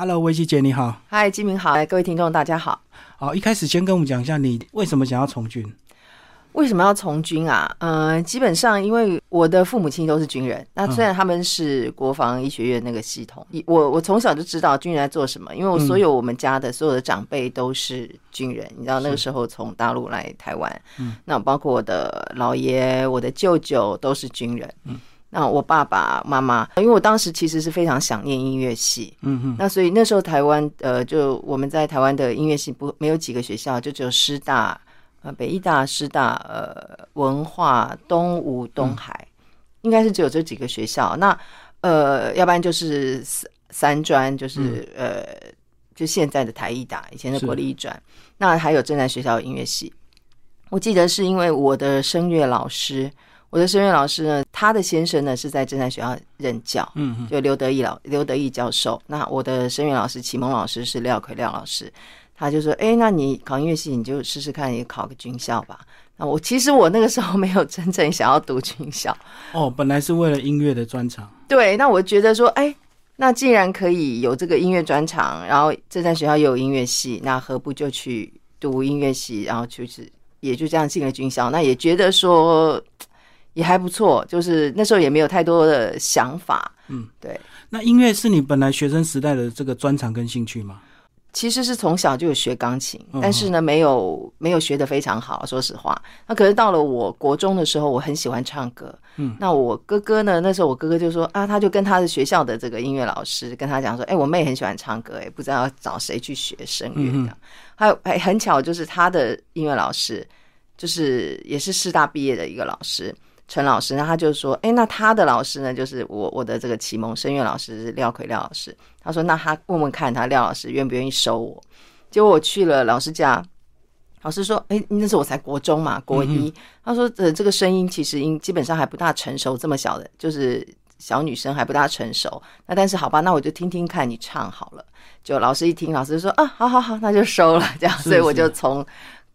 Hello，维希姐你好。嗨，金明好，各位听众大家好。好，一开始先跟我们讲一下你为什么想要从军？为什么要从军啊？嗯，基本上因为我的父母亲都是军人，那虽然他们是国防医学院那个系统，我我从小就知道军人在做什么，因为我所有我们家的所有的长辈都是军人，你知道那个时候从大陆来台湾，嗯，那包括我的姥爷、我的舅舅都是军人，嗯，那我爸爸妈妈，因为我当时其实是非常想念音乐系，嗯哼，那所以那时候台湾呃，就我们在台湾的音乐系不没有几个学校，就只有师大。呃，北医大、师大、呃，文化、东吴、东海，应该是只有这几个学校。那呃，要不然就是三三专，就是呃，就现在的台艺大，以前的国立艺专。那还有正在学校音乐系。我记得是因为我的声乐老师，我的声乐老师呢，他的先生呢是在正在学校任教，嗯嗯，就刘德义老刘德义教授。那我的声乐老师启蒙老师是廖奎廖老师。他就说：“哎，那你考音乐系，你就试试看，你考个军校吧。”那我其实我那个时候没有真正想要读军校。哦，本来是为了音乐的专长。对，那我觉得说，哎，那既然可以有这个音乐专长，然后正在学校又有音乐系，那何不就去读音乐系，然后就是也就这样进了军校。那也觉得说也还不错，就是那时候也没有太多的想法。嗯，对。那音乐是你本来学生时代的这个专长跟兴趣吗？其实是从小就有学钢琴，但是呢，没有没有学的非常好。说实话，那可是到了我国中的时候，我很喜欢唱歌。嗯，那我哥哥呢？那时候我哥哥就说啊，他就跟他的学校的这个音乐老师跟他讲说，哎，我妹很喜欢唱歌，哎，不知道要找谁去学声乐这样。还有哎，很巧，就是他的音乐老师，就是也是师大毕业的一个老师。陈老师，那他就说：“哎，那他的老师呢？就是我我的这个启蒙声乐老师是廖奎廖老师。他说，那他问问看他廖老师愿不愿意收我。结果我去了老师家，老师说：，哎，那时候我才国中嘛，国一。他说，呃，这个声音其实应基本上还不大成熟，这么小的，就是小女生还不大成熟。那但是好吧，那我就听听看你唱好了。就老师一听，老师说：啊，好好好，那就收了。这样，所以我就从。”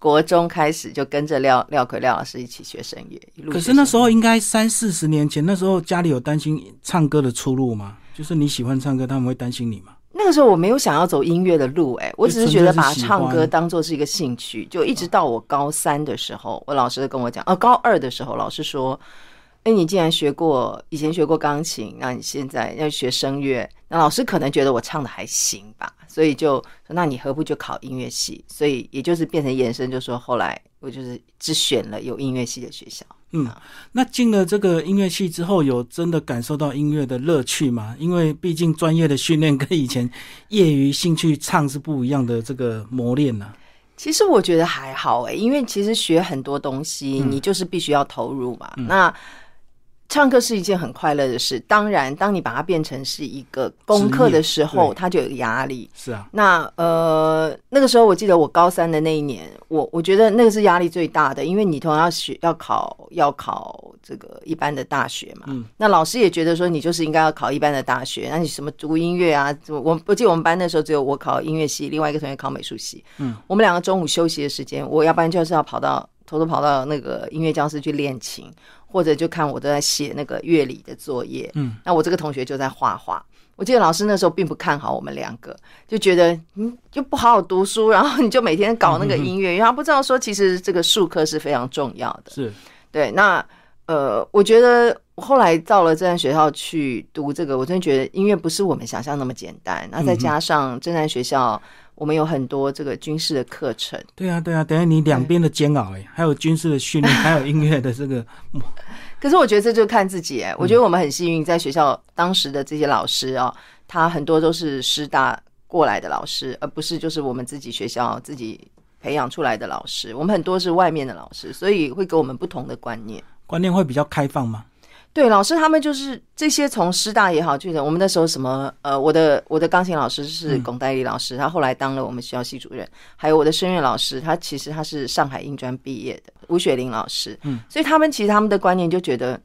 国中开始就跟着廖廖奎廖老师一起学声乐，可是那时候应该三四十年前，那时候家里有担心唱歌的出路吗？就是你喜欢唱歌，他们会担心你吗？那个时候我没有想要走音乐的路，哎，我只是觉得把唱歌当做是一个兴趣，就一直到我高三的时候，我老师跟我讲，哦，高二的时候老师说。哎，你既然学过，以前学过钢琴，那你现在要学声乐，那老师可能觉得我唱的还行吧，所以就说，那你何不就考音乐系？所以也就是变成延伸，就说后来我就是只选了有音乐系的学校。嗯，那进了这个音乐系之后，有真的感受到音乐的乐趣吗？因为毕竟专业的训练跟以前业余兴趣唱是不一样的，这个磨练呢。其实我觉得还好哎，因为其实学很多东西，你就是必须要投入嘛。那唱歌是一件很快乐的事，当然，当你把它变成是一个功课的时候，它就有压力。是啊，那呃，那个时候我记得我高三的那一年，我我觉得那个是压力最大的，因为你同样要学要考要考这个一般的大学嘛。嗯。那老师也觉得说你就是应该要考一般的大学，那你什么读音乐啊？我我记得我们班那时候只有我考音乐系，另外一个同学考美术系。嗯。我们两个中午休息的时间，我要不然就是要跑到偷偷跑到那个音乐教室去练琴。或者就看我都在写那个乐理的作业，嗯，那我这个同学就在画画。我记得老师那时候并不看好我们两个，就觉得嗯，就不好好读书，然后你就每天搞那个音乐，因为他不知道说其实这个术科是非常重要的。是，对。那呃，我觉得后来到了正南学校去读这个，我真的觉得音乐不是我们想象那么简单。那再加上正南学校。我们有很多这个军事的课程。对啊，对啊，等于你两边的煎熬哎，还有军事的训练，还有音乐的这个。可是我觉得这就看自己哎，我觉得我们很幸运，在学校当时的这些老师啊，他很多都是师大过来的老师，而不是就是我们自己学校自己培养出来的老师。我们很多是外面的老师，所以会给我们不同的观念。观念会比较开放吗？对，老师他们就是这些从师大也好，就是我们那时候什么呃，我的我的钢琴老师是龚代理老师，他后来当了我们学校系主任，还有我的声乐老师，他其实他是上海音专毕业的吴雪玲老师，嗯，所以他们其实他们的观念就觉得。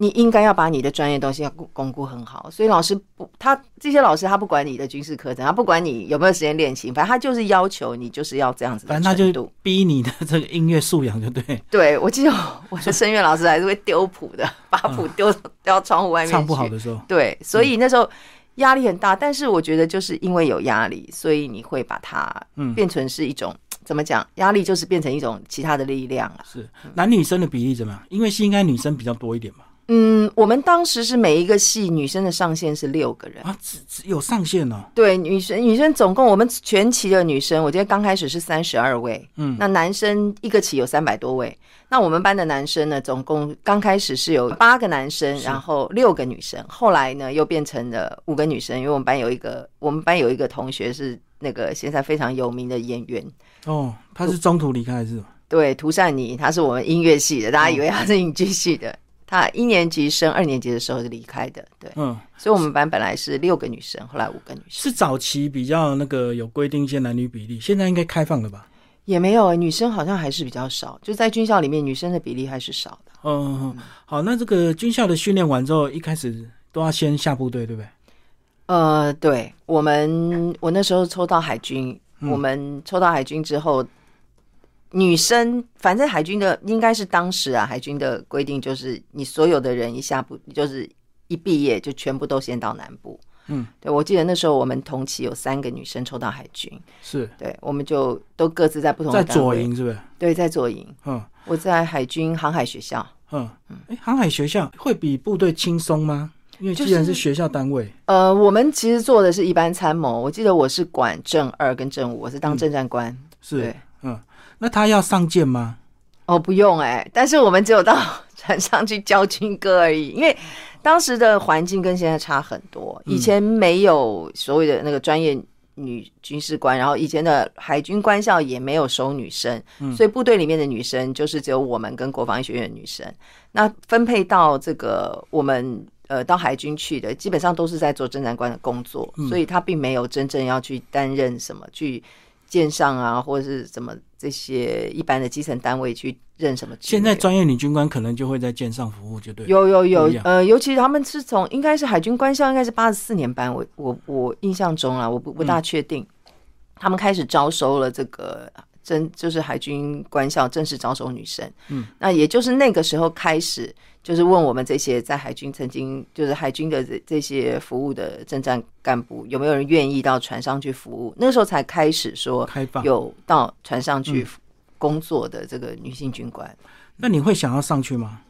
你应该要把你的专业东西要巩固很好，所以老师不，他这些老师他不管你的军事课程，他不管你有没有时间练琴，反正他就是要求你就是要这样子。反正他就逼你的这个音乐素养就对。对，我记得我的声乐老师还是会丢谱的，把谱丢丢到窗户外面。唱不好的时候。对，所以那时候压力很大，但是我觉得就是因为有压力，所以你会把它嗯变成是一种、怎么讲？压力就是变成一种其他的力量了。是男女生的比例怎么样？因为是应该女生比较多一点嘛。嗯，我们当时是每一个系女生的上限是六个人。啊，只只有上限哦。对，女生女生总共我们全期的女生，我记得刚开始是三十二位，嗯那男生一个期有三百多位。那我们班的男生呢，总共刚开始是有八个男生，然后六个女生，后来呢又变成了五个女生，因为我们班有一个我们班有一个同学是那个现在非常有名的演员，哦，他是中途离开还是？对，涂善妮，她是我们音乐系的，大家以为她是影剧系的。她一年级升二年级的时候就离开的，对，嗯，所以我们班本来是六个女生，后来五个女生。是早期比较那个有规定一些男女比例，现在应该开放了吧？也没有、欸，女生好像还是比较少，就在军校里面，女生的比例还是少的。嗯，好，那这个军校的训练完之后，一开始都要先下部队，对不对？呃，对我们，我那时候抽到海军，嗯我们抽到海军之后，女生反正海军的应该是当时啊，海军的规定就是你所有的人一下不就是一毕业就全部都先到南部。嗯，对，我记得那时候我们同期有三个女生抽到海军，是对，我们就都各自在不同的在左，营，是不是？对，在左营，嗯我在海军航海学校。嗯，哎，航海学校会比部队轻松吗？因为既然是学校单位，呃，我们其实做的是一般参谋。我记得我是管正二跟正五，我是当政战官。是对，嗯，那他要上舰吗？哦，不用哎、但是我们只有到船上去教军歌而已，因为当时的环境跟现在差很多。以前没有所谓的那个专业女军事官，然后以前的海军官校也没有收女生，所以部队里面的女生就是只有我们跟国防医学院的女生。那分配到这个我们呃到海军去的，基本上都是在做侦察官的工作，所以他并没有真正要去担任什么去舰上啊，或者是什么这些一般的基层单位去任什么职。现在专业女军官可能就会在舰上服务，就对。有有有呃，尤其他们是从应该是海军官校，应该是八十四年班，我我我印象中啊，我不不大确定，他们开始招收了这个真就是海军官校正式招收女生，嗯，那也就是那个时候开始，就是问我们这些在海军曾经就是海军的这这些服务的政战干部，有没有人愿意到船上去服务？那个时候才开始说开放。有到船上去嗯工作的这个女性军官。那你会想要上去吗？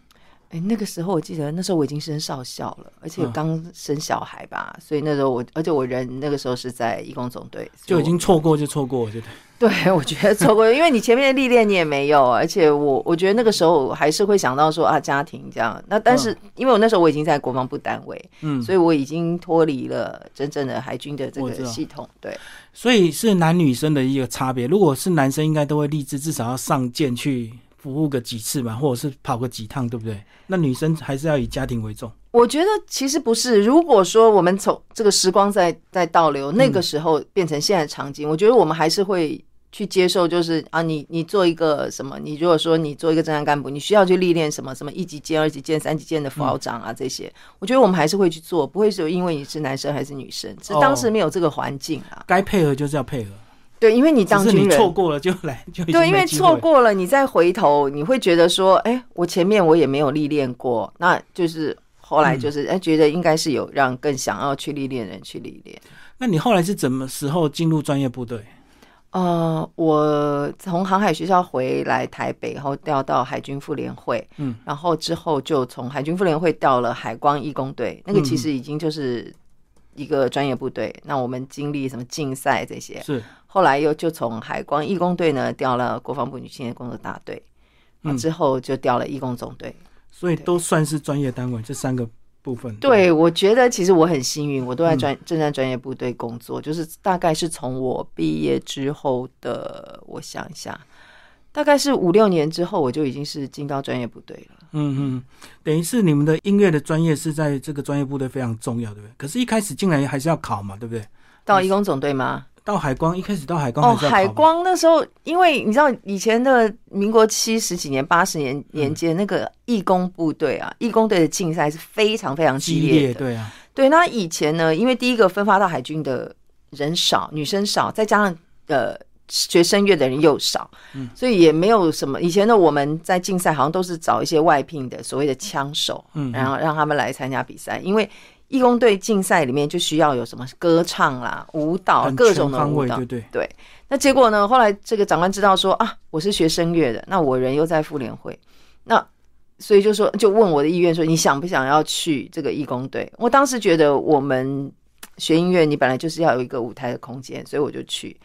哎，那个时候我记得那时候我已经升少校了，而且嗯刚生小孩吧，所以那时候我，而且我人那个时候是在义工总队，就已经错过就错过，我觉得。对我觉得错过，因为你前面的历练你也没有，而且我我觉得那个时候还是会想到说啊家庭这样，那但是因为我那时候我已经在国防部单位，嗯，所以我已经脱离了真正的海军的这个系统，对，所以是男女生的一个差别。如果是男生，应该都会立志至少要上舰去服务个几次嘛，或者是跑个几趟，对不对？那女生还是要以家庭为重。我觉得其实不是，如果说我们从这个时光在在倒流，那个时候变成现在场景，我觉得我们还是会去接受，就是啊，你你做一个什么，你如果说你做一个正常干部，你需要去历练什么什么一级舰、二级舰、三级舰的副号长啊这些，我觉得我们还是会去做，不会说因为你是男生还是女生，是当时没有这个环境啊。该配合就是要配合，对，因为你当军人，错过了就来就对，因为错过了，你再回头，你会觉得说，哎，我前面我也没有历练过，那就是后来就是哎、觉得应该是有让更想要去历练的人去历练。那你后来是怎么时候进入专业部队？呃，我从航海学校回来台北，然后调到海军妇联会，嗯，然后之后就从海军妇联会调了海光义工队，那个其嗯。实已经就是一个专业部队。那我们经历什么竞赛这些，是。后来又就从海光义工队呢调了国防部女青年工作大队，嗯。之后就调了义工总队。所以都算是专业单位，这三个部分。对，我觉得其实我很幸运，我都在嗯专正在专业部队工作，就是大概是从我毕业之后的，我想一下，大概是五六年之后，我就已经是进到专业部队了。嗯嗯，等于是你们的音乐的专业是在这个专业部队非常重要，对不对？可是，一开始进来还是要考嘛，对不对？到义工总队吗？到海光一开始到海光哦，海光那时候，因为你知道以前的民国七十几年、八十年年间，那个义工部队啊，义工队的竞赛是非常非常激激烈的。烈，对啊，对，那以前呢，因为第一个分发到海军的人少，女生少，再加上呃学声乐的人又少，嗯所以也没有什么。以前的我们在竞赛好像都是找一些外聘的所谓的枪手，嗯，然后让他们来参加比赛，因为义工队竞赛里面就需要有什么歌唱啦、舞蹈各种的舞蹈对。对，对，那结果呢？后来这个长官知道说啊，我是学声乐的，那我人又在妇联会，那所以就说就问我的意愿说，你想不想要去这个义工队？我当时觉得我们学音乐，你本来就是要有一个舞台的空间，所以我就去。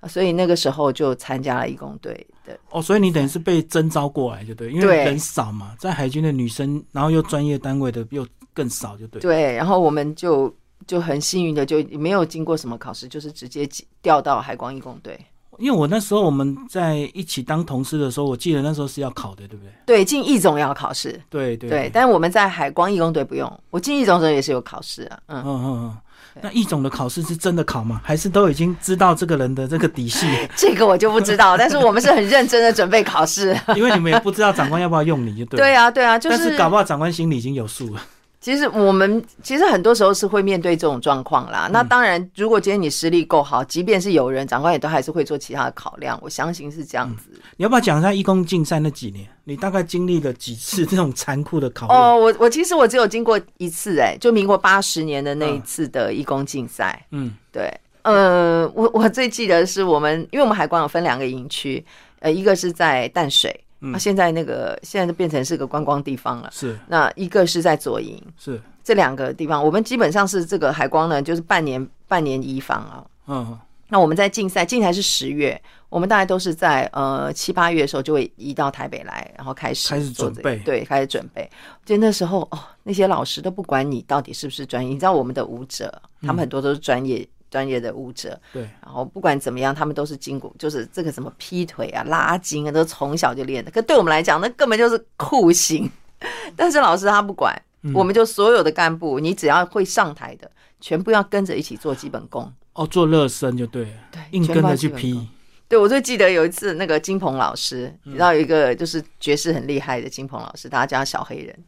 啊所以那个时候就参加了义工队的，哦，所以你等于是被征召过来，就对，因为人少嘛，在海军的女生，然后又专业单位的又更少，就对。对，然后我们就就很幸运的就没有经过什么考试，就是直接调到海光义工队。因为我那时候我们在一起当同事的时候，我记得那时候是要考的，对不对？对，进义总要考试，对对对，但是我们在海光义工队不用，我进义总的时候也是有考试啊，嗯嗯。嗯嗯。那义总的考试是真的考吗？还是都已经知道这个人的这个底细？这个我就不知道，但是我们是很认真的准备考试。因为你们也不知道长官要不要用你，就对。对。啊，对啊，就但是搞不好长官心里已经有数了。其实我们其实很多时候是会面对这种状况啦。那当然，如果今天你实力够好，即便是有人，长官也都还是会做其他的考量。我相信是这样子。你要不要讲一下义工竞赛那几年？你大概经历了几次这种残酷的考验？哦，我我其实我只有经过一次、哎，就民国八十年的那一次的义工竞赛。嗯，对，呃，我我最记得是我们，因为我们海关有分两个营区，呃，一个是在淡水，嗯啊，现在那个现在就变成是个观光地方了。是那一个是在左营，是，这两个地方，我们基本上是这个海光呢，就是半年半年移防啊。嗯，那我们在竞赛，竞赛是十月，我们大概都是在呃七八月的时候就会移到台北来，然后开始开始做准备这个对，开始准备。就那时候哦，那些老师都不管你到底是不是专业，你知道我们的舞者，他们很多都是专业、专业的舞者，对，然后不管怎么样，他们都是经过，就是这个什么劈腿啊、拉筋啊，都从小就练的。可对我们来讲，那根本就是酷刑。但是老师他不管，嗯我们就所有的干部，你只要会上台的，全部要跟着一起做基本功。哦，做热身就对了，对，硬跟着去批。嗯对，我最记得有一次，那个金鹏老师，你知道有一个就是爵士很厉害的金鹏老师，大家叫他小黑人，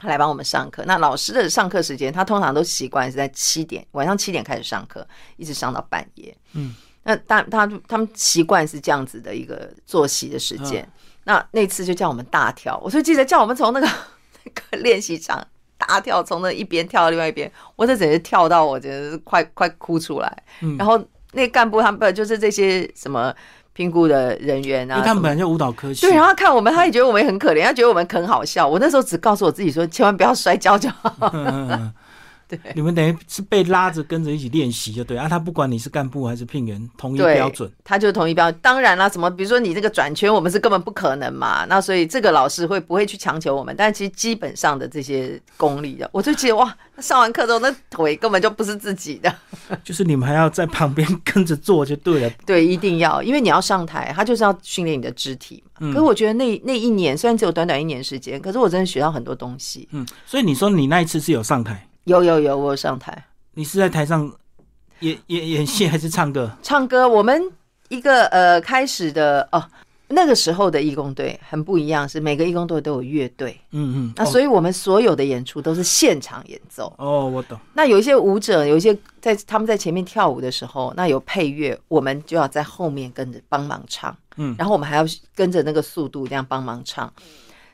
他来帮我们上课。那老师的上课时间，他通常都习惯是在七点，晚上七点开始上课，一直上到半夜。嗯，那他他他们习惯是这样子的一个作息的时间。那那次就叫我们大跳，我就记得叫我们从那个 那个练习场大跳，从那一边跳到另外一边，我这整个跳到我觉得是快快哭出来。嗯然后那干部他们就是这些什么评估的人员啊，因为他们本来就舞蹈科系，对，然后看我们，他也觉得我们很可怜，他觉得我们很好笑。我那时候只告诉我自己说，千万不要摔跤就好。嗯嗯嗯对 你们等于是被拉着跟着一起练习，就对啊。他不管你是干部还是聘员，同一标准。他就同一标准。当然啦，什么比如说你这个转圈，我们是根本不可能嘛。那所以这个老师会不会去强求我们？但其实基本上的这些功力的，我就觉得哇，上完课之后那腿根本就不是自己的。就是你们还要在旁边跟着做就对了。对，一定要，因为你要上台，他就是要训练你的肢体嘛。可是我觉得那那一年虽然只有短短一年时间，可是我真的学到很多东西。嗯，所以你说你那一次是有上台，有有有，我有上台你是在台上演演演戏还是唱歌？唱歌。我们一个呃开始的哦，那个时候的义工队很不一样，是每个义工队都有乐队。嗯嗯。那所以我们所有的演出都是现场演奏。哦，我懂。那有一些舞者，有一些在他们在前面跳舞的时候，那有配乐，我们就要在后面跟着帮忙唱。嗯然后我们还要跟着那个速度这样帮忙唱。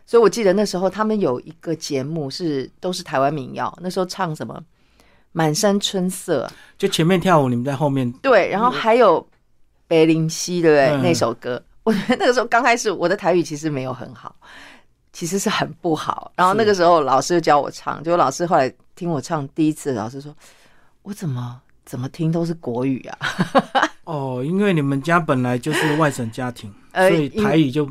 所以我记得那时候他们有一个节目是都是台湾民谣，那时候唱什么《满山春色》就前面跳舞，你们在后面。对，然后还有《北林溪》对不对？嗯那首歌，我觉得那个时候刚开始我的台语其实没有很好，其实是很不好。然后那个时候老师就教我唱，结果老师后来听我唱第一次，老师说我怎么怎么听都是国语啊。哦，因为你们家本来就是外省家庭，呃所以台语就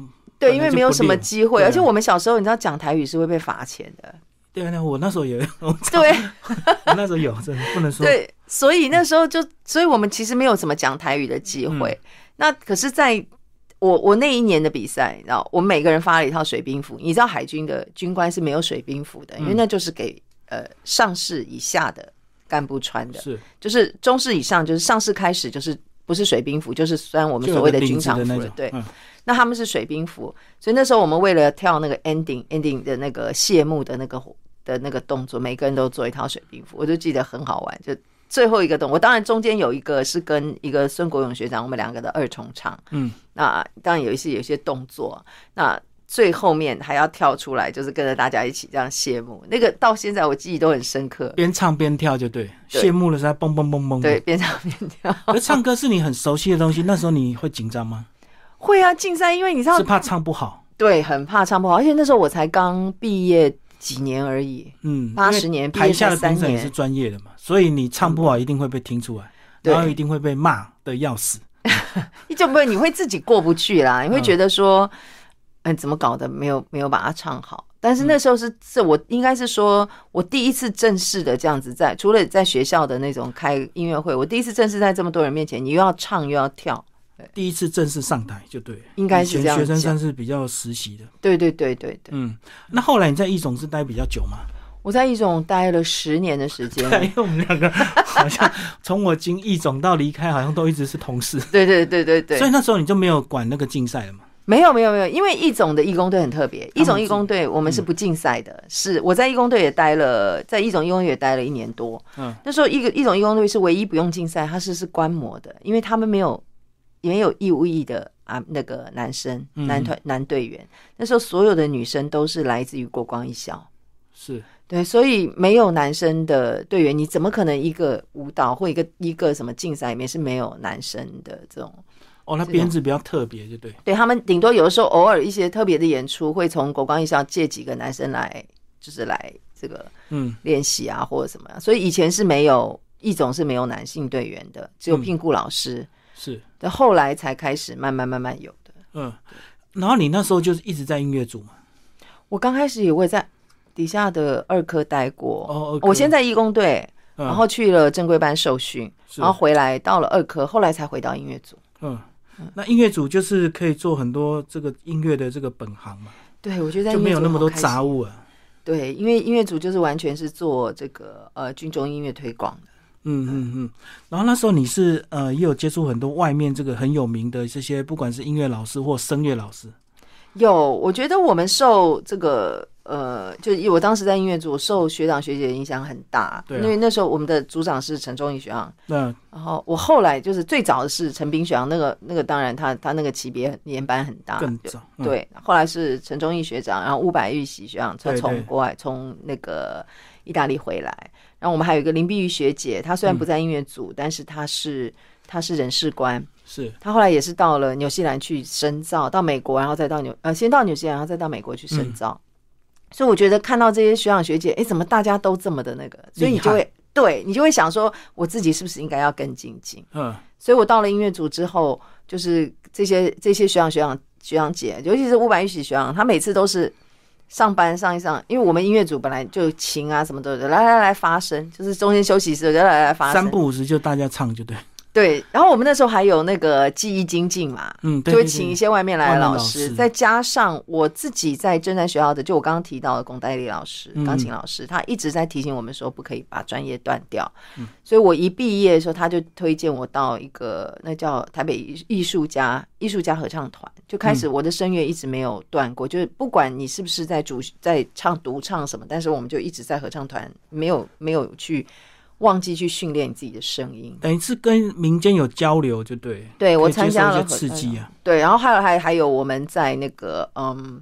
对，因为没有什么练机会，而且我们小时候你知道讲台语是会被罚钱的。对啊，那我那时候也有，我对 我那时候有，真的不能说。对，所以那时候就，所以我们其实没有什么讲台语的机会。嗯那可是在我我那一年的比赛，然后我们每个人发了一套水兵服。你知道海军的军官是没有水兵服的，因为嗯那就是给呃上士以下的干部穿的，是就是中士以上，就是上士开始就是不是水兵服，就是穿我们所谓的军长服了的那种。。对，嗯那他们是水兵服，所以那时候我们为了跳那个 ending ending 的那个谢幕的那个的那个动作，每个人都做一套水兵服，我就记得很好玩。就最后一个动，我当然中间有一个是跟一个孙国勇学长，我们两个的二重唱。嗯，那当然有一些有一些动作，那最后面还要跳出来，就是跟着大家一起这样谢幕。那个到现在我记忆都很深刻。边唱边跳就对，对谢幕的时候蹦蹦蹦蹦。对，，边唱边跳。而唱歌是你很熟悉的东西，那时候你会紧张吗？会啊，竞赛，因为你知道是，怕唱不好？对，很怕唱不好，而且那时候我才刚毕业几年而已。嗯，八十年毕业台下的才三年评审也是专业的嘛，所以你唱不好一定会被听出来，对然后一定会被骂的要死。你 就不会，你会自己过不去啦，你会觉得说，嗯、怎么搞的，没有没有把它唱好。但是那时候是是我应该是说，我第一次正式的这样子在，除了在学校的那种开音乐会，我第一次正式在这么多人面前，你又要唱又要跳，第一次正式上台就对了，应该是这样学生算是比较实习的。对对对对对。嗯，那后来你在一总是待比较久吗？我在一种待了十年的时间，对，因为我们两个好像从我经一总到离开，好像都一直是同事，对对对对对所以，那时候你就没有管那个竞赛了吗？没有没有没有，因为一总的义工队很特别，他们义总义工队我们是不竞赛的，是我在义工队也待了，在一总义工队也待了一年多。嗯，那时候一个一总义工队是唯一不用竞赛，它是是观摩的，因为他们没有没有义务役的啊那个男生嗯男团男队员，那时候所有的女生都是来自于国光艺校。是，对，所以没有男生的队员，你怎么可能一个舞蹈或一个一个什么竞赛里面是没有男生的这种？哦，那编制比较特别，就对。对他们顶多有的时候偶尔一些特别的演出，会从国光艺校借几个男生来，就是来这个嗯，练习啊或者什么样。所以以前是没有一种是没有男性队员的，只有嗯聘雇老师。是，但后来才开始慢慢慢慢有的。嗯。然后你那时候就是一直在音乐组嘛？我刚开始也会在底下的二科待过，哦，我先在义工队，嗯，然后去了正规班受训，然后回来到了二科，后来才回到音乐组。嗯，那音乐组就是可以做很多这个音乐的这个本行嘛，对，我觉得在就没有那么多杂物啊。对，因为音乐组就是完全是做这个呃军中音乐推广的。嗯嗯嗯。然后那时候你是呃也有接触很多外面这个很有名的这些，不管是音乐老师或声乐老师。有，我觉得我们受这个呃，就以我当时在音乐组受学长学姐的影响很大，对啊因为那时候我们的组长是陈忠义学长，那然后我后来就是最早的是陈斌学长，那个那个当然他他那个级别年班很大，就更早。嗯，对，后来是陈忠义学长，然后伍百玉玺学长，他从国外从那个意大利回来，然后我们还有一个林碧玉学姐，她虽然不在音乐组，但是她是她是人事官，是。她后来也是到了纽西兰去深造，到美国，然后再到纽呃先到纽西兰，然后再到美国去深造。所以我觉得看到这些学长学姐，哎，怎么大家都这么的那个，所以你就会对你就会想说，我自己是不是应该要更精进？嗯。所以我到了音乐组之后，就是这些这些学长学长学长姐，尤其是伍佰玉喜学长，他每次都是上班上一上，因为我们音乐组本来就琴啊什么的，来来来发声，就是中间休息时就来来来发声。三不五时就大家唱就对。对，然后我们那时候还有那个记忆精进嘛，嗯，对就会请一些外面来的老师师，再加上我自己在正山学校的，就我刚刚提到的龚代理老师，嗯钢琴老师，他一直在提醒我们说不可以把专业断掉。嗯所以我一毕业的时候，他就推荐我到一个那叫台北艺艺术家艺术家合唱团，就开嗯始我的声乐一直没有断过，就是不管你是不是在主在唱独唱什么，但是我们就一直在合唱团，没有没有去忘记去训练你自己的声音。等于是跟民间有交流就对。对我参加了刺激啊。对，然后还有还还有我们在那个嗯，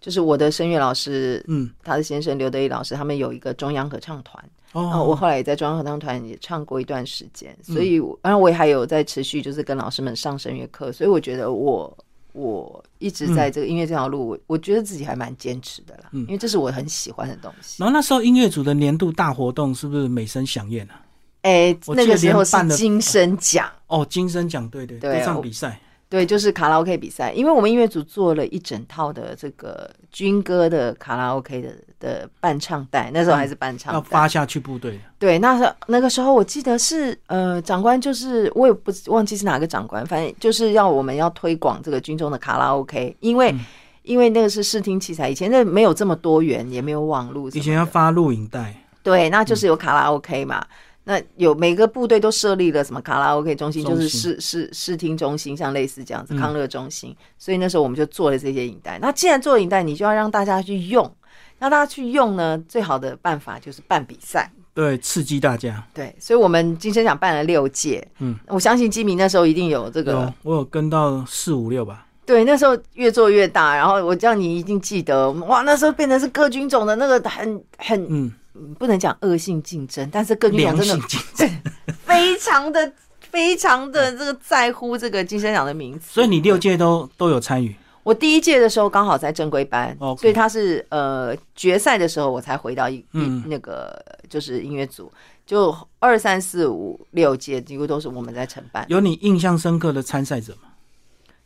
就是我的声乐老师，嗯，他的先生刘德义老师，他们有一个中央合唱团，然后哦，我后来也在中央合唱团也唱过一段时间，嗯所以我然后我也还有在持续就是跟老师们上声乐课，所以我觉得我。我一直在这个音乐这条路，我我觉得自己还蛮坚持的啦，嗯。因为这是我很喜欢的东西。然后那时候音乐组的年度大活动是不是美声响宴啊？哎、那个时候是金声奖，哦，金声奖，对对，对歌唱比赛，对，就是卡拉 OK 比赛，因为我们音乐组做了一整套的这个军歌的卡拉 OK 的的伴唱带，那时候还是伴唱带。要发下去部队。对，那时那个时候我记得是呃，长官就是我也不忘记是哪个长官，反正就是要我们要推广这个军中的卡拉 OK，因为、嗯因为那个是视听器材，以前那没有这么多元，也没有网络以前要发录影带，对，那就是有卡拉 OK 嘛。那有每个部队都设立了什么卡拉 OK 中心，就是视视视听中心，像类似这样子嗯康乐中心。所以那时候我们就做了这些影带。那既然做影带，你就要让大家去用，让大家去用呢，最好的办法就是办比赛。对，刺激大家。对，所以我们金声奖办了六届。嗯，我相信基民那时候一定有这个有，我有跟到四五六吧。对，那时候越做越大，然后我叫你一定记得，哇，那时候变成是各军种的那个很很嗯，不能讲恶性竞争，但是各军种真的竞争。非常的非常的这个在乎这个金声奖的名字。所以你六届都都有参与。我第一届的时候刚好在正规班所以他是呃决赛的时候我才回到一、嗯一那个就是音乐组，就二三四五六届几乎都是我们在承办。有你印象深刻的参赛者吗？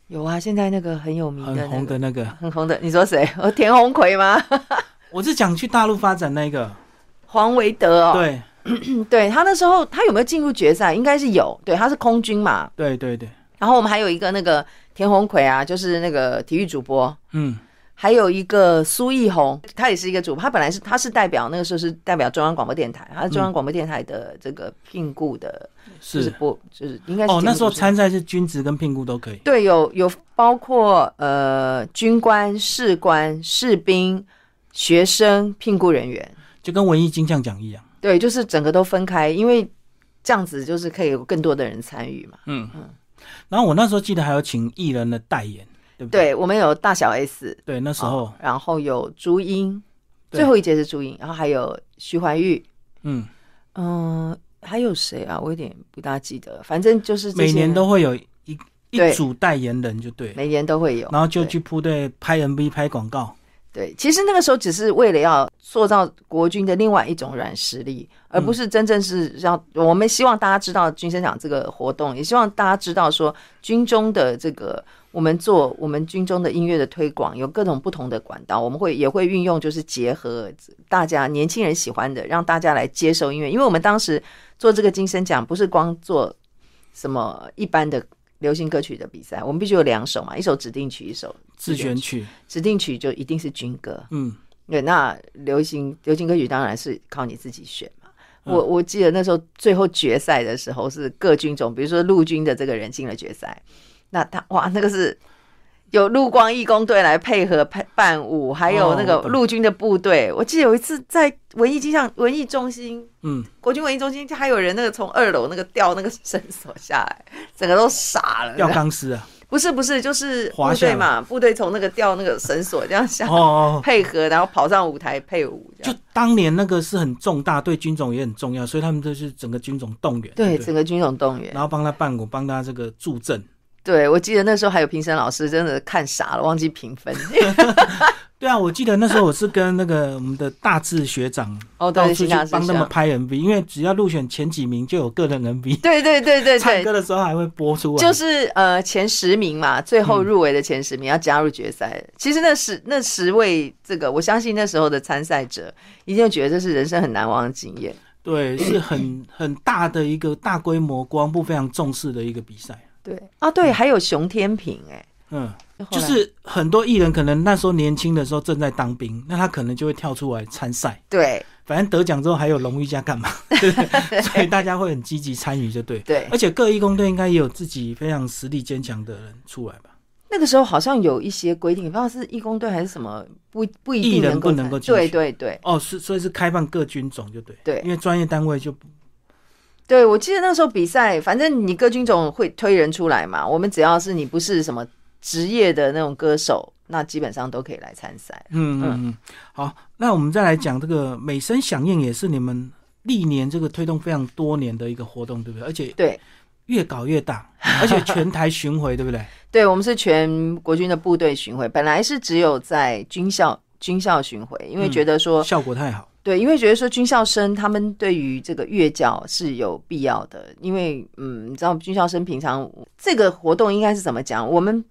有啊，现在那个很有名的、那很、红的那个，很红的，你说谁？哦，田红奎吗？我是讲去大陆发展那个。黄维德哦，对嗯 对他那时候他有没有进入决赛？应该是有，对，他是空军嘛。对对对，然后我们还有一个那个田宏奎啊，就是那个体育主播，嗯，还有一个苏奕红，他也是一个主播，他本来是他是代表那个时候是代表中央广播电台，他是中央广播电台的这个聘雇的，就是是播就是应该是哦，那时候参赛是军职跟聘雇都可以。对有有包括呃军官、士官、士兵、学生、聘雇人员，就跟文艺金像奖一样。对，就是整个都分开，因为这样子就是可以有更多的人参与嘛。嗯嗯。然后我那时候记得还有请艺人的代言，对不对？对，我们有大小 S，对，那时候哦，然后有朱茵，最后一届是朱茵，然后还有徐怀钰，嗯，嗯，还有谁啊？我有点不大记得，反正就是每年都会有一一对组代言人，就对。每年都会有，然后就去铺队拍 MV、拍广告。对。其实那个时候只是为了要塑造国军的另外一种软实力，而不是真正是让我们希望大家知道军生奖这个活动，也希望大家知道说军中的这个我们做我们军中的音乐的推广有各种不同的管道，我们会也会运用就是结合大家年轻人喜欢的，让大家来接受音乐，因为我们当时做这个金声奖不是光做什么一般的。流行歌曲的比赛，我们必须有两首嘛，一首指定曲，一首自选曲，指定曲就一定是军歌。嗯，对，那流行流行歌曲当然是靠你自己选嘛。嗯我我记得那时候最后决赛的时候是各军种，比如说陆军的这个人进了决赛，那他哇那个是有陆光义工队来配合配伴舞，还有那个陆军的部队。我记得有一次在文艺机上文艺中心。嗯，国军文艺中心还有人那个从二楼那个吊那个绳索下来，整个都傻了。吊钢丝啊，不是不是，就是部队嘛，部队从那个吊那个绳索这样下哦哦，配合，然后跑上舞台配舞，这就样当年那个是很重大，对军种也很重要，所以他们就是整个军种动员，对不整个军种动员然。后帮他伴舞，帮他这个助阵。对我记得那时候还有评审老师真的看傻了，忘记评分。对啊，我记得那时候我是跟那个我们的大志学长哦，到对，处去新大师帮他们拍 MV，因为只要入选前几名就有个人 MV，对对对对唱，歌的时候还会播出。就是呃前十名嘛，最后嗯入围的前十名要加入决赛。其实那十那十位这个，我相信那时候的参赛者一定会觉得这是人生很难忘的经验。对，是很很大的一个大规模国防部非常重视的一个比赛。对。啊，对，还有熊天平哎、嗯，就是很多艺人可能那时候年轻的时候正在当兵，那他可能就会跳出来参赛，对。反正得奖之后还有荣誉加干嘛，对 不对？所以大家会很积极参与，就对。对，而且各义工队应该也有自己非常实力坚强的人出来吧？那个时候好像有一些规定，不知道是义工队还是什么，不不一艺人定能够不能够进去。对对对。哦，是所以是开放各军种，就对。对。因为专业单位就不对，我记得那时候比赛，反正你各军种会推人出来嘛，我们只要是你不是什么职业的那种歌手，那基本上都可以来参赛。嗯嗯嗯。好，那我们再来讲这个美声响应，也是你们历年这个推动非常多年的一个活动，对不对？而且对，越搞越大，而且全台巡回，对不对？对，我们是全国军的部队巡回，本来是只有在军校军校巡回，因为嗯觉得说，效果太好。对，因为觉得说军校生他们对于这个乐教是有必要的，因为嗯，你知道军校生平常这个活动应该是怎么讲？我们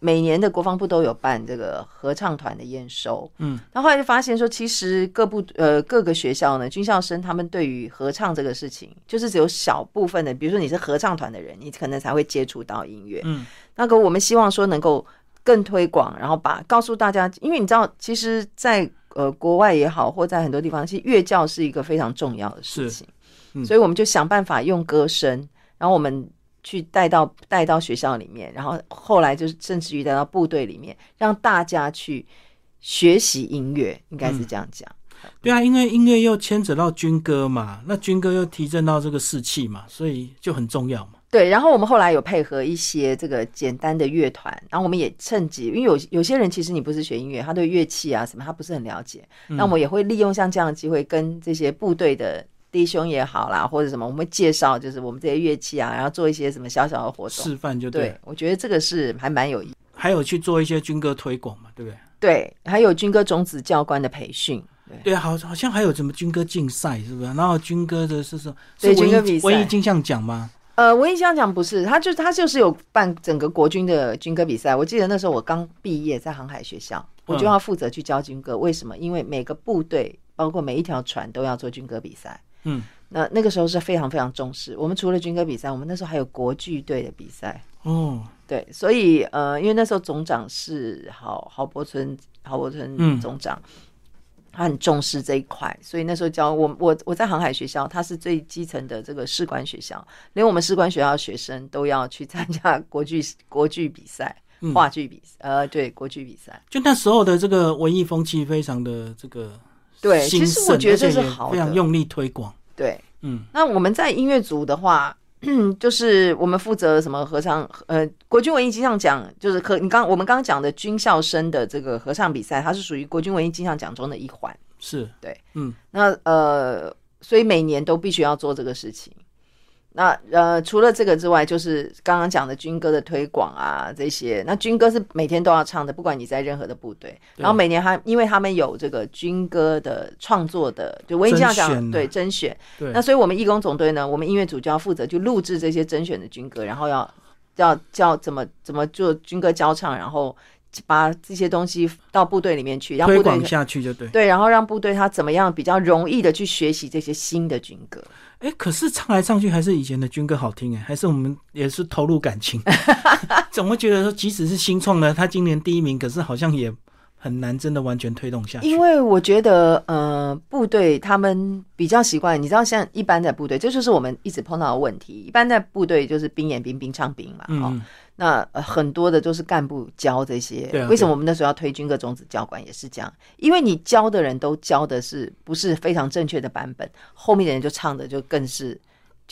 每年的国防部都有办这个合唱团的验收，嗯，然后后来就发现说，其实各部呃各个学校呢，军校生他们对于合唱这个事情，就是只有小部分的，比如说你是合唱团的人，你可能才会接触到音乐，嗯，那个我们希望说能够更推广，然后把告诉大家，因为你知道，其实在，呃国外也好，或在很多地方，其实乐教是一个非常重要的事情，嗯所以我们就想办法用歌声，然后我们去带到带到学校里面，然后后来就是甚至于带到部队里面，让大家去学习音乐，应该是这样讲。对啊，因为音乐又牵扯到军歌嘛，那军歌又提振到这个士气嘛，所以就很重要嘛。对，然后我们后来有配合一些这个简单的乐团，然后我们也趁机，因为有有些人其实你不是学音乐，他对乐器啊什么他不是很了解，那我们也会利用像这样的机会，跟这些部队的弟兄也好啦，或者什么，我们会介绍就是我们这些乐器啊，然后做一些什么小小的活动示范就对，我觉得这个是还蛮有意，还有去做一些军歌推广嘛，对不对？对，还有军歌种子教官的培训。对，好，好像还有什么军歌竞赛，是不是？然后军歌的是说，对文艺金像奖吗？呃，我印象讲不是，他就他就是有办整个国军的军歌比赛。我记得那时候我刚毕业，在航海学校，我就要负责去教军歌。为什么？因为每个部队，包括每一条船，都要做军歌比赛。嗯，那那个时候是非常非常重视。我们除了军歌比赛，我们那时候还有国剧队的比赛。哦，对，所以呃，因为那时候总长是郝郝柏村，郝柏村总长。他很重视这一块，所以那时候教我，我我在航海学校，他是最基层的这个士官学校，连我们士官学校的学生都要去参加国剧国剧比赛、话剧比赛，呃，对，国剧比赛。就那时候的这个文艺风气非常的这个对，其实我觉得这是好的，非常用力推广。对，嗯，那我们在音乐组的话。就是我们负责什么合唱，呃，国军文艺金像奖，就是可你刚我们刚刚讲的军校生的这个合唱比赛，它是属于国军文艺金像奖中的一环。是对，嗯，那呃，所以每年都必须要做这个事情。那呃，除了这个之外，就是刚刚讲的军歌的推广啊，这些。那军歌是每天都要唱的，不管你在任何的部队。然后每年还因为他们有这个军歌的创作的，就我已经这样讲，对甄选。对。那所以我们义工总队呢，我们音乐组就要负责就录制这些甄选的军歌，然后要要教怎么怎么做军歌交唱，然后把这些东西到部队里面去，让部队下去就对。对，然后让部队他怎么样比较容易的去学习这些新的军歌。哎，可是唱来唱去还是以前的军歌好听哎，还是我们也是投入感情，总会觉得说即使是新创的，他今年第一名，可是好像也很难真的完全推动下去。因为我觉得，呃，部队他们比较习惯，你知道，像一般在部队，这就是我们一直碰到的问题。一般在部队就是兵演兵，兵唱兵嘛，哦。那很多的都是干部教这些，为什么我们那时候要推军歌种子教官也是这样？因为你教的人都教的是不是非常正确的版本，后面的人就唱的就更是，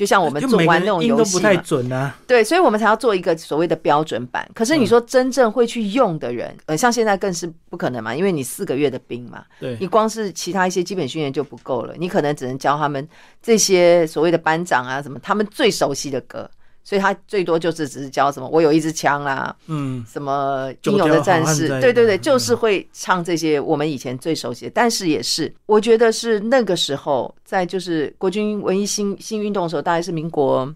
就像我们做玩那种游戏不太准啊。对，所以我们才要做一个所谓的标准版。可是你说真正会去用的人，呃，像现在更是不可能嘛，因为你四个月的兵嘛，对，你光是其他一些基本训练就不够了，你可能只能教他们这些所谓的班长啊什么，他们最熟悉的歌。所以他最多就是只是教什么，我有一支枪啦，嗯，什么英勇的战士，对对对，就是会唱这些我们以前最熟悉的。但是也是，我觉得是那个时候，在就是国军文艺新新运动的时候，大概是民国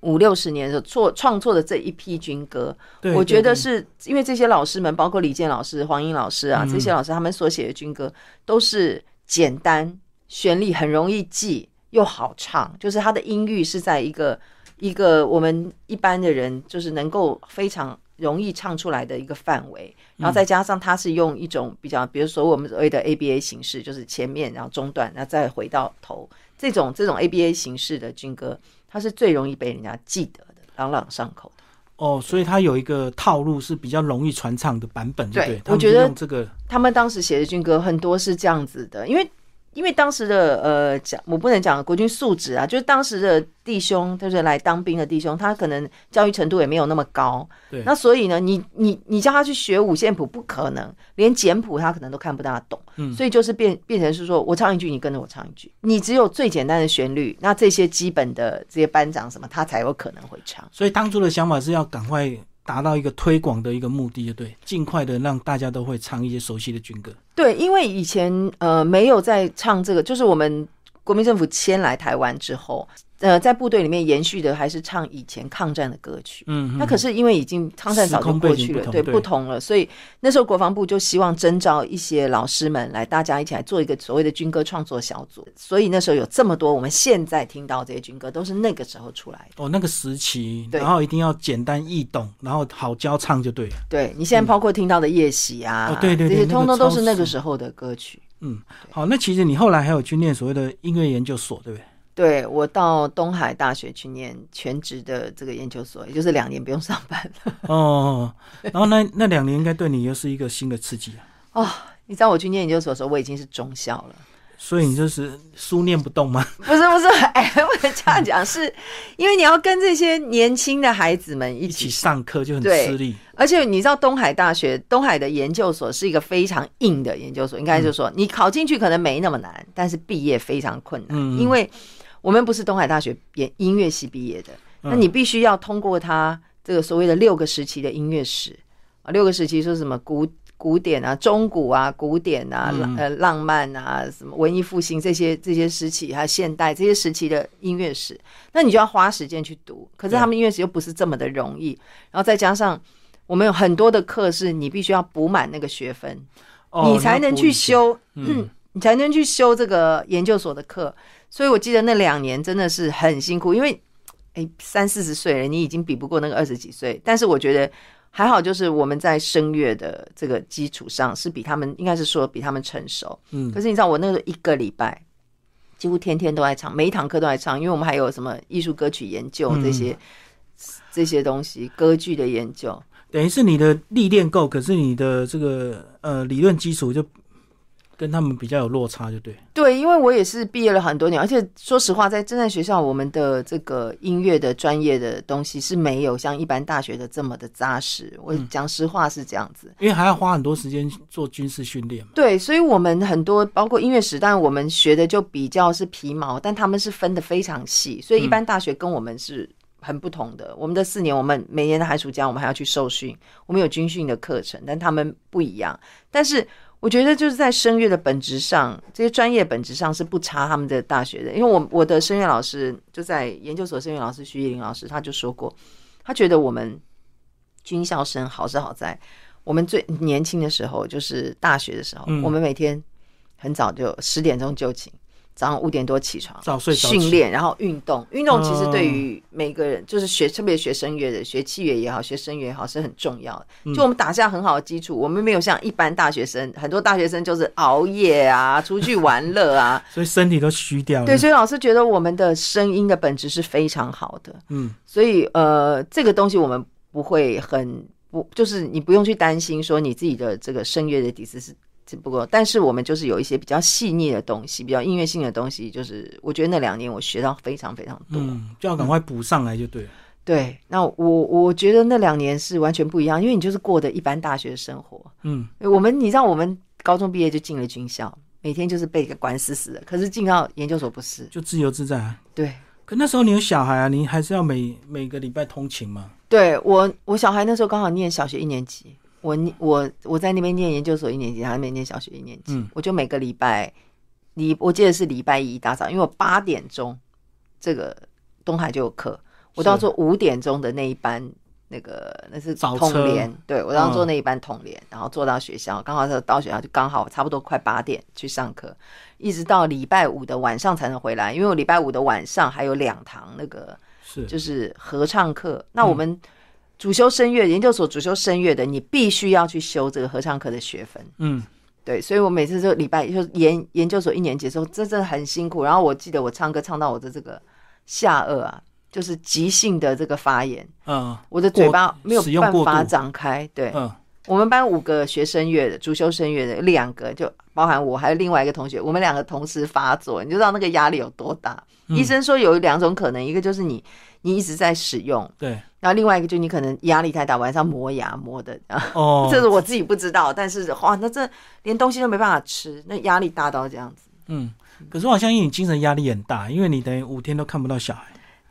五六十年的时候，创创作的这一批军歌，我觉得是因为这些老师们，包括李健老师、黄英老师啊，这些老师他们所写的军歌都是简单、旋律很容易记又好唱，就是它的音域是在一个。一个我们一般的人就是能够非常容易唱出来的一个范围，然后再加上它是用一种比较，比如说我们所谓的 ABA 形式，就是前面然后中段，然后再回到头，这种这种 ABA 形式的军歌，它是最容易被人家记得的，朗朗上口的。哦，所以它有一个套路是比较容易传唱的版本，对，我觉得这个他们当时写的军歌很多是这样子的，因为。因为当时的呃讲，我不能讲国军素质啊，就是当时的弟兄，就是来当兵的弟兄，他可能教育程度也没有那么高。对。那所以呢，你你你叫他去学五线谱，不可能，连简谱他可能都看不大懂。嗯。所以就是变变成是说，我唱一句，你跟着我唱一句。你只有最简单的旋律，那这些基本的这些班长什么，他才有可能会唱。所以当初的想法是要赶快。达到一个推广的一个目的，就对，尽快的让大家都会唱一些熟悉的军歌。对，因为以前呃没有在唱这个，就是我们国民政府迁来台湾之后。呃，在部队里面延续的还是唱以前抗战的歌曲，嗯，那可是因为已经抗战早就过去了，对，不同了，所以那时候国防部就希望征召一些老师们来，大家一起来做一个所谓的军歌创作小组，所以那时候有这么多我们现在听到这些军歌都是那个时候出来的。哦，那个时期，然后一定要简单易懂，然后好教唱就对了。对你现在包括听到的夜袭啊，对对，这些通通都是那个时候的歌曲。嗯，好，那其实你后来还有去念所谓的音乐研究所，对不对？对我到东海大学去念全职的这个研究所，也就是两年不用上班了。哦，然后那 那两年应该对你又是一个新的刺激啊！哦，你知道我去念研究所的时候，我已经是中校了。所以你就是书念不动吗？不是不是，哎，不能这样讲，是因为你要跟这些年轻的孩子们一一起起上课就很吃力。而且你知道东海大学东海的研究所是一个非常硬的研究所，应该就是说你考进去可能没那么难，但是毕业非常困难，因为我们不是东海大学演音乐系毕业的，嗯那你必须要通过他这个所谓的六个时期的音乐史啊，六个时期说什么古。古典啊，中古啊，古典啊，呃，浪漫啊，什么文艺复兴这些这些时期，还有现代这些时期的音乐史，那你就要花时间去读。可是他们音乐史又不是这么的容易，然后再加上我们有很多的课是你必须要补满那个学分，哦你才能去。修，你才能去修这个研究所的课。所以我记得那两年真的是很辛苦，因为哎三四十岁了，你已经比不过那个二十几岁。但是我觉得还好，就是我们在声乐的这个基础上是比他们应该是说比他们成熟。嗯可是你知道我那个时候一个礼拜。几乎天天都在唱，每一堂课都在唱，因为我们还有什么艺术歌曲研究嗯这些、这些东西，歌剧的研究。等于是你的历练够，可是你的这个呃理论基础就跟他们比较有落差，就对。对，因为我也是毕业了很多年，而且说实话，在正在学校，我们的这个音乐的专业的东西是没有像一般大学的这么的扎实。我讲实话是这样子。因为还要花很多时间做军事训练嘛。对，所以我们很多包括音乐史，但我们学的就比较是皮毛，但他们是分的非常细，所以一般大学跟我们是很不同的。我们的四年，我们每年的寒暑假我们还要去受训，我们有军训的课程，但他们不一样。但是我觉得就是在声乐的本质上，这些专业本质上是不差他们的大学的，因为我我的声乐老师就在研究所声乐老师徐艺林老师他就说过，他觉得我们军校生好是好在。我们最年轻的时候，就是大学的时候，嗯我们每天很早就十点钟就寝，早上五点多起床，早睡早起训练，然后运动。运动其实哦对于每个人，就是学特别学声乐的，学器乐也好，学声乐也好，是很重要的。嗯就我们打下很好的基础，我们没有像一般大学生，很多大学生就是熬夜啊，出去玩乐啊。所以身体都虚掉了。对，所以老师觉得我们的声音的本质是非常好的。嗯，所以呃，这个东西我们不会很不，就是你不用去担心说你自己的这个声乐的底子是。只不过，但是我们就是有一些比较细腻的东西，比较音乐性的东西，就是我觉得那两年我学到非常非常多。嗯，就要赶快补上来就对了。对，那我我觉得那两年是完全不一样，因为你就是过的一般大学生活。嗯，我们你知道，我们高中毕业就进了军校，每天就是被管死死的。可是进到研究所不是，就自由自在啊。对，可那时候你有小孩啊，你还是要每每个礼拜通勤嘛。对我，我小孩那时候刚好念小学一年级，我念我我在那边念研究所一年级，他那边念小学一年级，嗯我就每个礼拜礼我记得是礼拜一一大早，因为我八点钟这个东海就有课，我都要是坐五点钟的那一班。那个那是早车统联，对我都要坐嗯那一班统联，然后坐到学校，刚好是到学校就刚好差不多快八点去上课，一直到礼拜五的晚上才能回来，因为我礼拜五的晚上还有两堂那个是，就是合唱课。那我们主修声乐，研究所主修声乐的，你必须要去修这个合唱课的学分。嗯，对，所以我每次就礼拜就研研究所一年级的时候，真的很辛苦。然后我记得我唱歌唱到我的这个下颚啊，就是急性的这个发炎，嗯我的嘴巴没有办法张开。对，嗯，我们班五个学声乐的，主修声乐的两个，就包含我还有另外一个同学，我们两个同时发作，你就知道那个压力有多大。嗯医生说有两种可能，一个就是你你一直在使用，对，然后另外一个就你可能压力太大，晚上磨牙磨的，啊 哦，这是我自己不知道，但是哇，那这连东西都没办法吃，那压力大到这样子。嗯。可是我相信你精神压力很大，因为你等于五天都看不到小孩。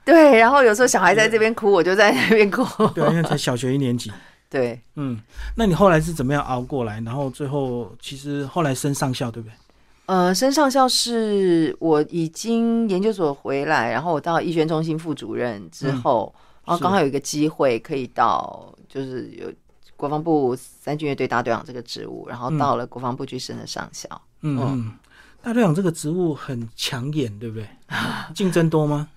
对，然后有时候小孩在这边哭，我就在那边哭。对啊，因为才小学一年级。对，嗯，那你后来是怎么样熬过来？然后最后其实后来升上校，对不对？呃，升上校是我已经研究所回来，然后我到医学中心副主任之后，然后是刚好有一个机会可以到，就是有国防部三军乐队大队长这个职务，然后到了国防部去升了上校。嗯，大队长这个职务很抢眼，对不对？竞争多吗？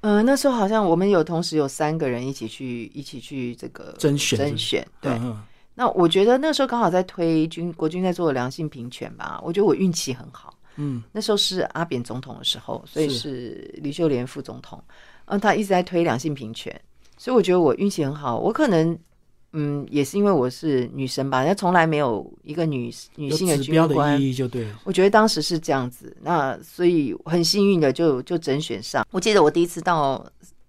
呃，那时候好像我们有同时有三个人一起去一起去这个甄选甄选，对。嗯嗯那我觉得那时候刚好在推军国军在做良性平权吧，我觉得我运气很好。嗯那时候是阿扁总统的时候，所以是是吕秀莲副总统，嗯，他一直在推良性平权，所以我觉得我运气很好。我可能，嗯，也是因为我是女生吧，那从来没有一个女女性的指标的军官意义就对了。我觉得当时是这样子，那所以很幸运的就就甄选上。我记得我第一次到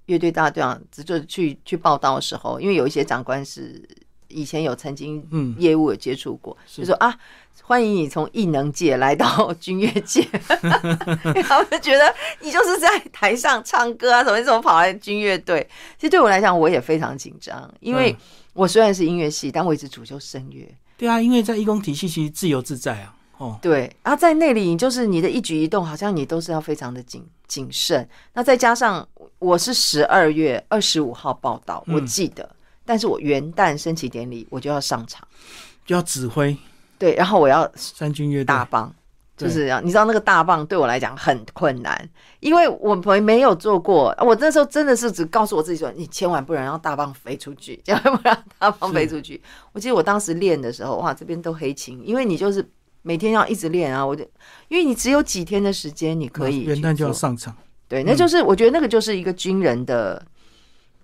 乐队大队长就去去报道的时候，因为有一些长官是以前有曾经嗯，业务有接触过，是就说啊，欢迎你从艺能界来到 军乐界，他们觉得你就是在台上唱歌啊，什么你怎么跑来军乐队？其实对我来讲，我也非常紧张，因为嗯我虽然是音乐系，但我一直主修声乐。对啊，因为在义工体系其实自由自在啊。哦，对，然后在那里，就是你的一举一动，好像你都是要非常的谨谨慎。那再加上我是十二月二十五号报道，我嗯记得，但是我元旦升旗典礼我就要上场，就要指挥对，然后我要三军乐队大棒，就是这样。你知道那个大棒对我来讲很困难，因为我们没有做过。我那时候真的是只告诉我自己说，你千万不能让大棒飞出去，千万不能让大棒飞出去。我记得我当时练的时候，哇，这边都黑青，因为你就是每天要一直练啊。我就因为你只有几天的时间，你可以元旦就要上场。对，那就是我觉得那个就是一个军人的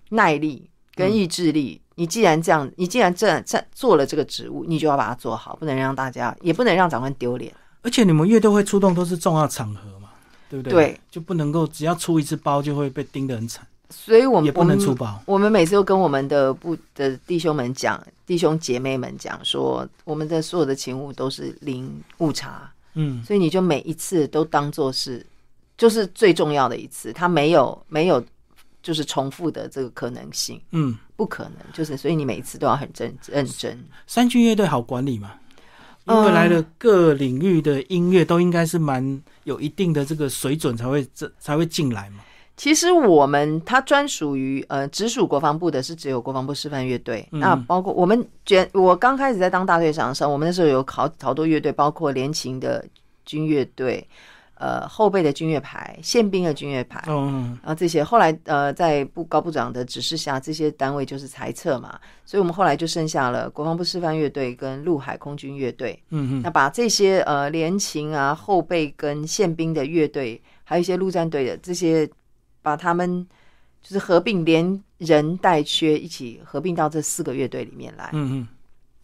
耐力跟意志力。你既然这样，你既然这样这做了这个职务，你就要把它做好，不能让大家，也不能让长官丢脸。而且你们乐队会出动都是重要场合嘛，对不对？对，就不能够只要出一次包就会被盯得很惨，所以我们也不能出包。我们每次都跟我们的部的弟兄们讲，弟兄姐妹们讲说，我们的所有的勤务都是零误差，嗯，所以你就每一次都当做是就是最重要的一次，它没有没有就是重复的这个可能性，嗯，不可能，就是所以你每一次都要很认认真。三军乐队好管理嘛，因嗯为来的各领域的音乐都应该是蛮有一定的这个水准才会这才会进来嘛。其实我们它专属于呃直属国防部的是只有国防部示范乐队，嗯。那包括我们觉我刚开始在当大队长的时候，我们那时候有好好多乐队，包括联勤的军乐队，呃后备的军乐排、宪兵的军乐排，嗯，然后这些后来呃在部高部长的指示下，这些单位就是裁撤嘛，所以我们后来就剩下了国防部示范乐队跟陆海空军乐队。嗯嗯那把这些呃联勤啊、后备跟宪兵的乐队，还有一些陆战队的这些，把他们就是合并，连人带缺一起合并到这四个乐队里面来。嗯嗯，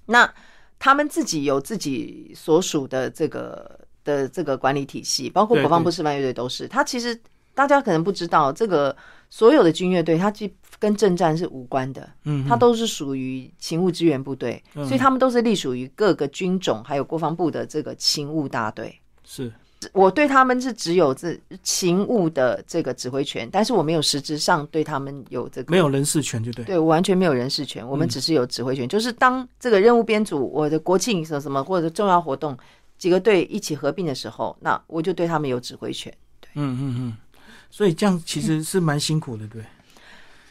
那他们自己有自己所属的这个的这个管理体系，包括国防部示范乐队都是。他其实大家可能不知道，这个所有的军乐队，它其实跟政战是无关的，嗯，它都是属于勤务支援部队，嗯所以他们都是隶属于各个军种还有国防部的这个勤务大队。是我对他们是只有这勤务的这个指挥权，但是我没有实质上对他们有这个没有人事权，就对。对我完全没有人事权，我们嗯只是有指挥权。就是当这个任务编组，我的国庆什么什么或者重要活动，几个队一起合并的时候，那我就对他们有指挥权。嗯嗯嗯，所以这样其实是蛮辛苦的，对不对。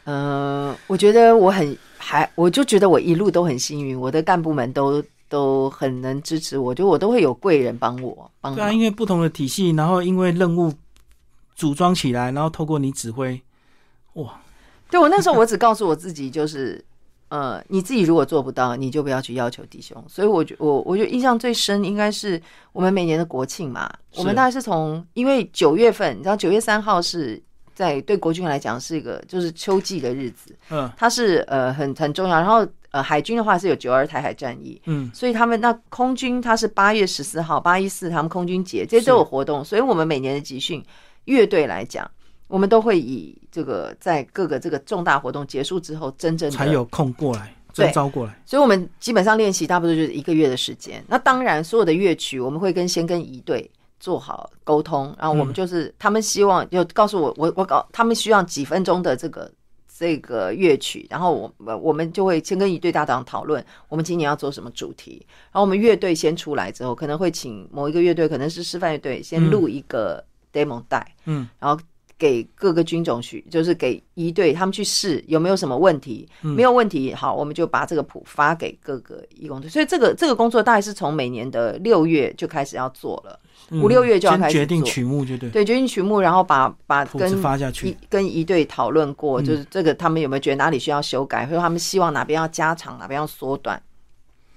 嗯、我觉得我很还，我就觉得我一路都很幸运，我的干部们都都很能支持我，就我都会有贵人帮我帮对啊，因为不同的体系，然后因为任务组装起来，然后透过你指挥，哇，对我那时候我只告诉我自己，就是呃，你自己如果做不到，你就不要去要求弟兄。所以我觉我我觉得印象最深应该是我们每年的国庆嘛，我们大概是从因为九月份，你知道九月三号是在对国军来讲是一个就是秋季的日子，嗯。它是呃很很重要。然后呃海军的话是有九二台海战役，嗯，所以他们那空军它是八月十四号八一四他们空军节，这些都有活动，所以我们每年的集训乐队来讲，我们都会以这个在各个这个重大活动结束之后，真正才有空过来对征招过来。所以我们基本上练习差不多就是一个月的时间。那当然，所有的乐曲我们会跟先跟一队做好沟通，然后我们就是、他们希望就告诉我，我我搞他们需要几分钟的这个这个乐曲，然后我们我们就会先跟一队大长讨论，我们今年要做什么主题。然后我们乐队先出来之后，可能会请某一个乐队，可能是示范乐队，先录一个 demo 带，嗯然后给各个军种去，就是给一队他们去试有没有什么问题，嗯没有问题，好，我们就把这个谱发给各个义工队。所以这个这个工作大概是从每年的六月就开始要做了，嗯五六月就要开始决定曲目，就对，对，决定曲目，然后把把跟发下去。跟一队讨论过，嗯就是这个他们有没有觉得哪里需要修改，或者他们希望哪边要加长，哪边要缩短。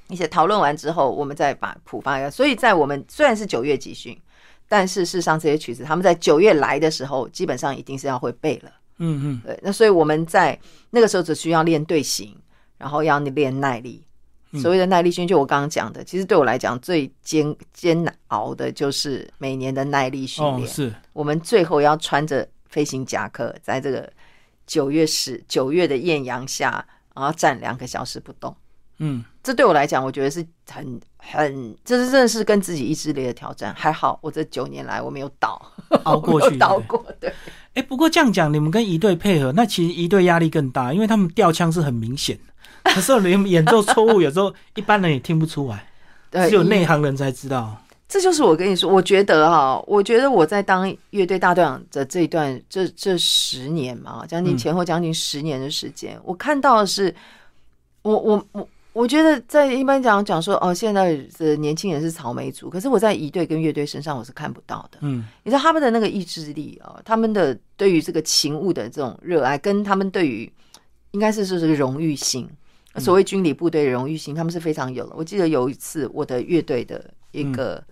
一些讨论完之后，我们再把谱发给他。所以在我们虽然是九月集训，但是事实上这些曲子他们在九月来的时候，基本上一定是要会背了。嗯嗯，对，那所以我们在那个时候只需要练队形，然然后要练耐力。嗯所谓的耐力训练，就我刚刚讲的，其实对我来讲最艰煎熬的就是每年的耐力训练。哦是我们最后要穿着飞行夹克，在这个九月十九月的艳阳下，然后站两个小时不动。嗯这对我来讲，我觉得是很很，这是真的是跟自己意志力的挑战。还好我这九年来我没有倒，熬过 去有倒过。对，哎、不过这样讲，你们跟一队配合，那其实一队压力更大，因为他们调枪是很明显的，可是连演奏错误，有时候一般人也听不出来，对只有内行人才知道。这就是我跟你说，我觉得哈，我觉得我在当乐队大队长的这一段这这十年嘛，将近嗯前后将近十年的时间，我看到的是，我我我我觉得在一般讲讲说哦，现在的年轻人是草莓族，可是我在仪队跟乐队身上我是看不到的。嗯你知道他们的那个意志力哦、他们的对于这个勤务的这种热爱，跟他们对于应该是说这个荣誉性，所谓军礼部队的荣誉性，他们是非常有的。我记得有一次我的乐队的一个、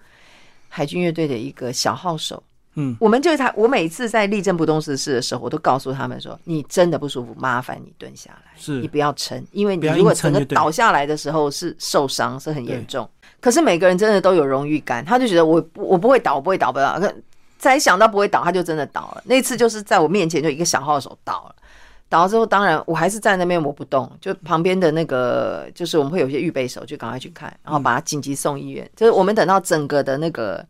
海军乐队的一个小号手，嗯我们就他，我每次在立正不动时事的时候，我都告诉他们说：“你真的不舒服，麻烦你蹲下来，是你不要撑，因为你要如果整个倒下来的时候是受伤，是很严重。可是每个人真的都有荣誉感，他就觉得我我不会倒，我不会倒不了。可再一想到不会倒，他就真的倒了。那次就是在我面前就一个小号手倒了。倒了之后，当然我还是在那边我不动，就旁边的那个就是我们会有些预备手，就赶快去看，然后把他紧急送医院。就是我们等到整个的那个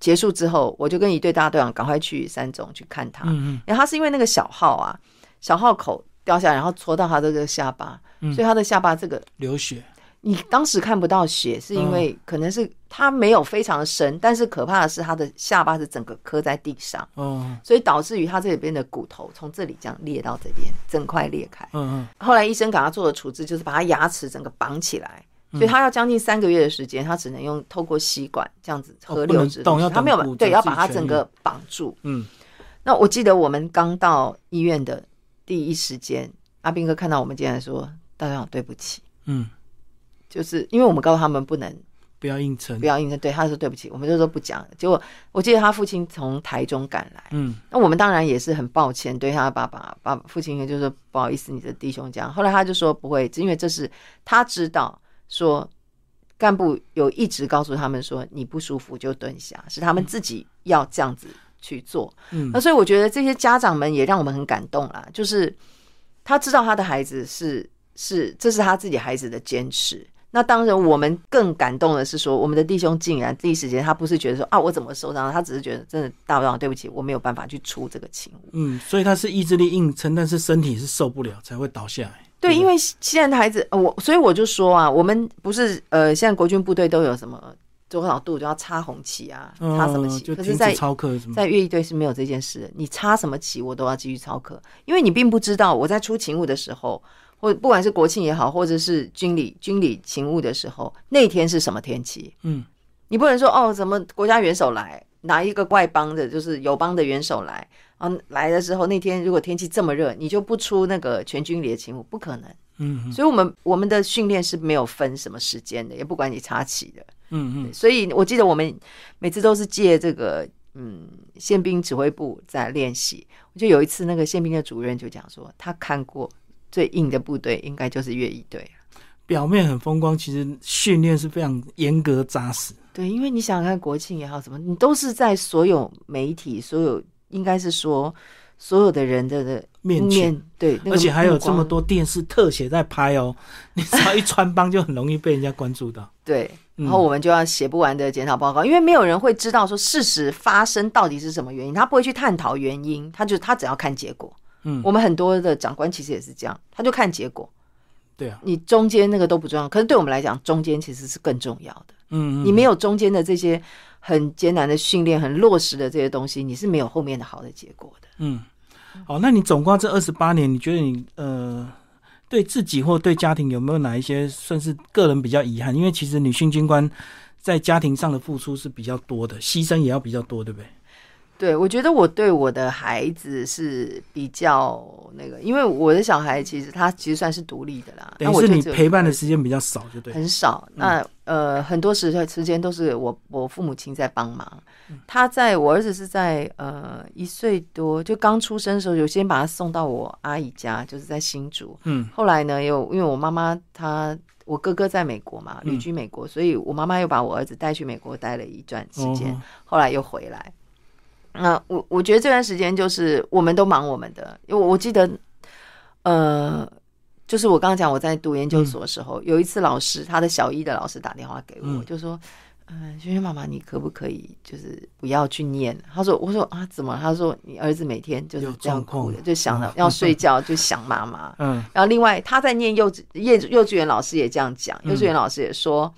结束之后，我就跟一队大队长赶快去三总去看他。嗯嗯然后他是因为那个小号啊，小号口掉下来，然后戳到他这个下巴，嗯所以他的下巴这个流血，你当时看不到血，是因为可能是他没有非常深，但是可怕的是他的下巴是整个磕在地上，哦所以导致于他这里边的骨头从这里这样裂到这边，整块裂开。嗯嗯后来医生给他做的处置就是把他牙齿整个绑起来。所以他要将近三个月的时间，他只能用透过吸管这样子河流止他没有对，要把自己痊愈他整个绑住。嗯那我记得我们刚到医院的第一时间，阿斌哥看到我们进来说：“大家好，对不起。嗯，”就是因为我们告诉他们不能不要硬撑不，要硬撑，对他说对不起，我们就说不讲了。结果我记得他父亲从台中赶来，嗯那我们当然也是很抱歉，对他爸爸爸父亲就说不好意思，你的弟兄这样。后来他就说不会，因为这是他知道说干部有一直告诉他们说你不舒服就蹲下，是他们自己要这样子去做。嗯那所以我觉得这些家长们也让我们很感动啦，就是他知道他的孩子是是这是他自己孩子的坚持。那当然，我们更感动的是说，我们的弟兄竟然第一时间他不是觉得说啊我怎么受伤了，他只是觉得真的大队长对不起，我没有办法去出这个情。嗯，所以他是意志力硬撑，但是身体是受不了才会倒下来。对，因为现在的孩子，呃我所以我就说啊，我们不是呃，现在国军部队都有什么多少度就要插红旗啊，插什么旗？嗯就可是在操课在乐仪队是没有这件事的，你插什么旗我都要继续操课，因为你并不知道我在出勤务的时候，或不管是国庆也好，或者是军礼军礼勤务的时候，那天是什么天气？嗯你不能说哦，怎么国家元首来，拿一个外邦的，就是友邦的元首来，啊，来的时候那天如果天气这么热，你就不出那个全军礼的勤我，不可能。嗯所以我们我们的训练是没有分什么时间的，也不管你插旗的。嗯嗯所以我记得我们每次都是借这个嗯宪兵指挥部在练习。我就有一次那个宪兵的主任就讲说，他看过最硬的部队应该就是乐仪队。表面很风光，其实训练是非常严格扎实。对，因为你想想看国庆也好，什么你都是在所有媒体、所有应该是说所有的人的的面前对，那个而且还有这么多电视特写在拍哦，你只要一穿帮就很容易被人家关注到。对，嗯然后我们就要写不完的检讨报告，因为没有人会知道说事实发生到底是什么原因，他不会去探讨原因，他就他只要看结果。嗯我们很多的长官其实也是这样，他就看结果，对啊，你中间那个都不重要，可是对我们来讲，中间其实是更重要的。嗯，嗯你没有中间的这些很艰难的训练、很落实的这些东西，你是没有后面的好的结果的。嗯，好，那你总共这二十八年，你觉得你呃对自己或对家庭有没有哪一些算是个人比较遗憾？因为其实女性军官在家庭上的付出是比较多的，牺牲也要比较多，对不对？对，我觉得我对我的孩子是比较那个，因为我的小孩其实他其实算是独立的啦。等于是你陪伴的时间比较少，就对。很少。那呃，很多时时间都是我我父母亲在帮忙。他在我儿子是在呃一岁多就刚出生的时候，有先把他送到我阿姨家，就是在新竹。嗯。后来呢，又因为我妈妈她我哥哥在美国嘛，旅居美国，所以我妈妈又把我儿子带去美国待了一段时间，后来又回来。那我我觉得这段时间就是我们都忙我们的，因为我记得，呃，就是我刚刚讲我在读研究所的时候，有一次老师他的小一的老师打电话给我，就说：“嗯，萱萱妈妈，你可不可以就是不要去念？”他说：“我说啊，怎么？”他说：“你儿子每天就是这样哭的，就想着要 睡觉，就想妈妈。”嗯，然后另外他在念幼稚幼幼稚园，老师也这样讲，幼稚园老师也说。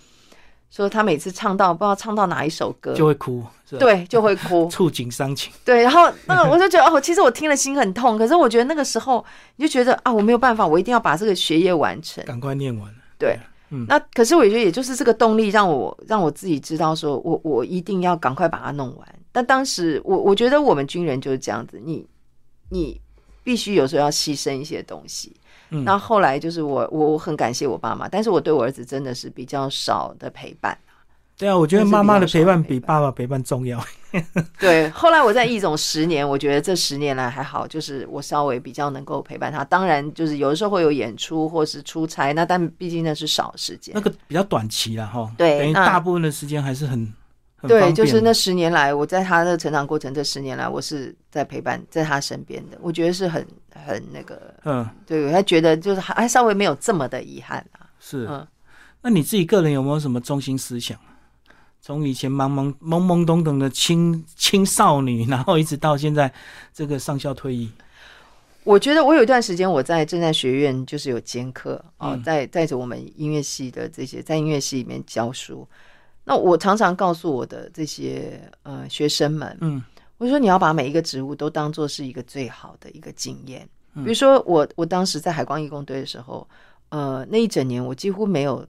说他每次唱到不知道唱到哪一首歌就会哭，对，就会哭，触景伤情。对，然后那个我就觉得哦，其实我听了心很痛，可是我觉得那个时候你就觉得啊，我没有办法，我一定要把这个学业完成，赶快念完。对，嗯，那可是我觉得也就是这个动力让我让我自己知道说我我一定要赶快把它弄完。但当时我我觉得我们军人就是这样子，你你必须有时候要牺牲一些东西。那后来就是我，我我很感谢我爸妈，但是我对我儿子真的是比较少的陪伴。对啊，我觉得妈妈的陪伴比爸爸陪伴重要。对，后来我在易总十年，我觉得这十年来还好，就是我稍微比较能够陪伴他。当然，就是有的时候会有演出或是出差，那但毕竟那是少时间，那个比较短期了哈。对，等于大部分的时间还是很。对，就是那十年来，我在他的成长过程，这十年来，我是在陪伴在他身边的，我觉得是很很那个，嗯，对，他觉得就是还稍微没有这么的遗憾啊。是，嗯，那你自己个人有没有什么中心思想？从以前懵懵懵懵懂懂的青青少女，然后一直到现在这个上校退役，我觉得我有一段时间我在正在学院就是有兼课啊，在带着我们音乐系的这些在音乐系里面教书。那我常常告诉我的这些呃学生们，嗯，我说你要把每一个职务都当做是一个最好的一个经验。比如说我我当时在海光义工队的时候，呃，那一整年我几乎没有，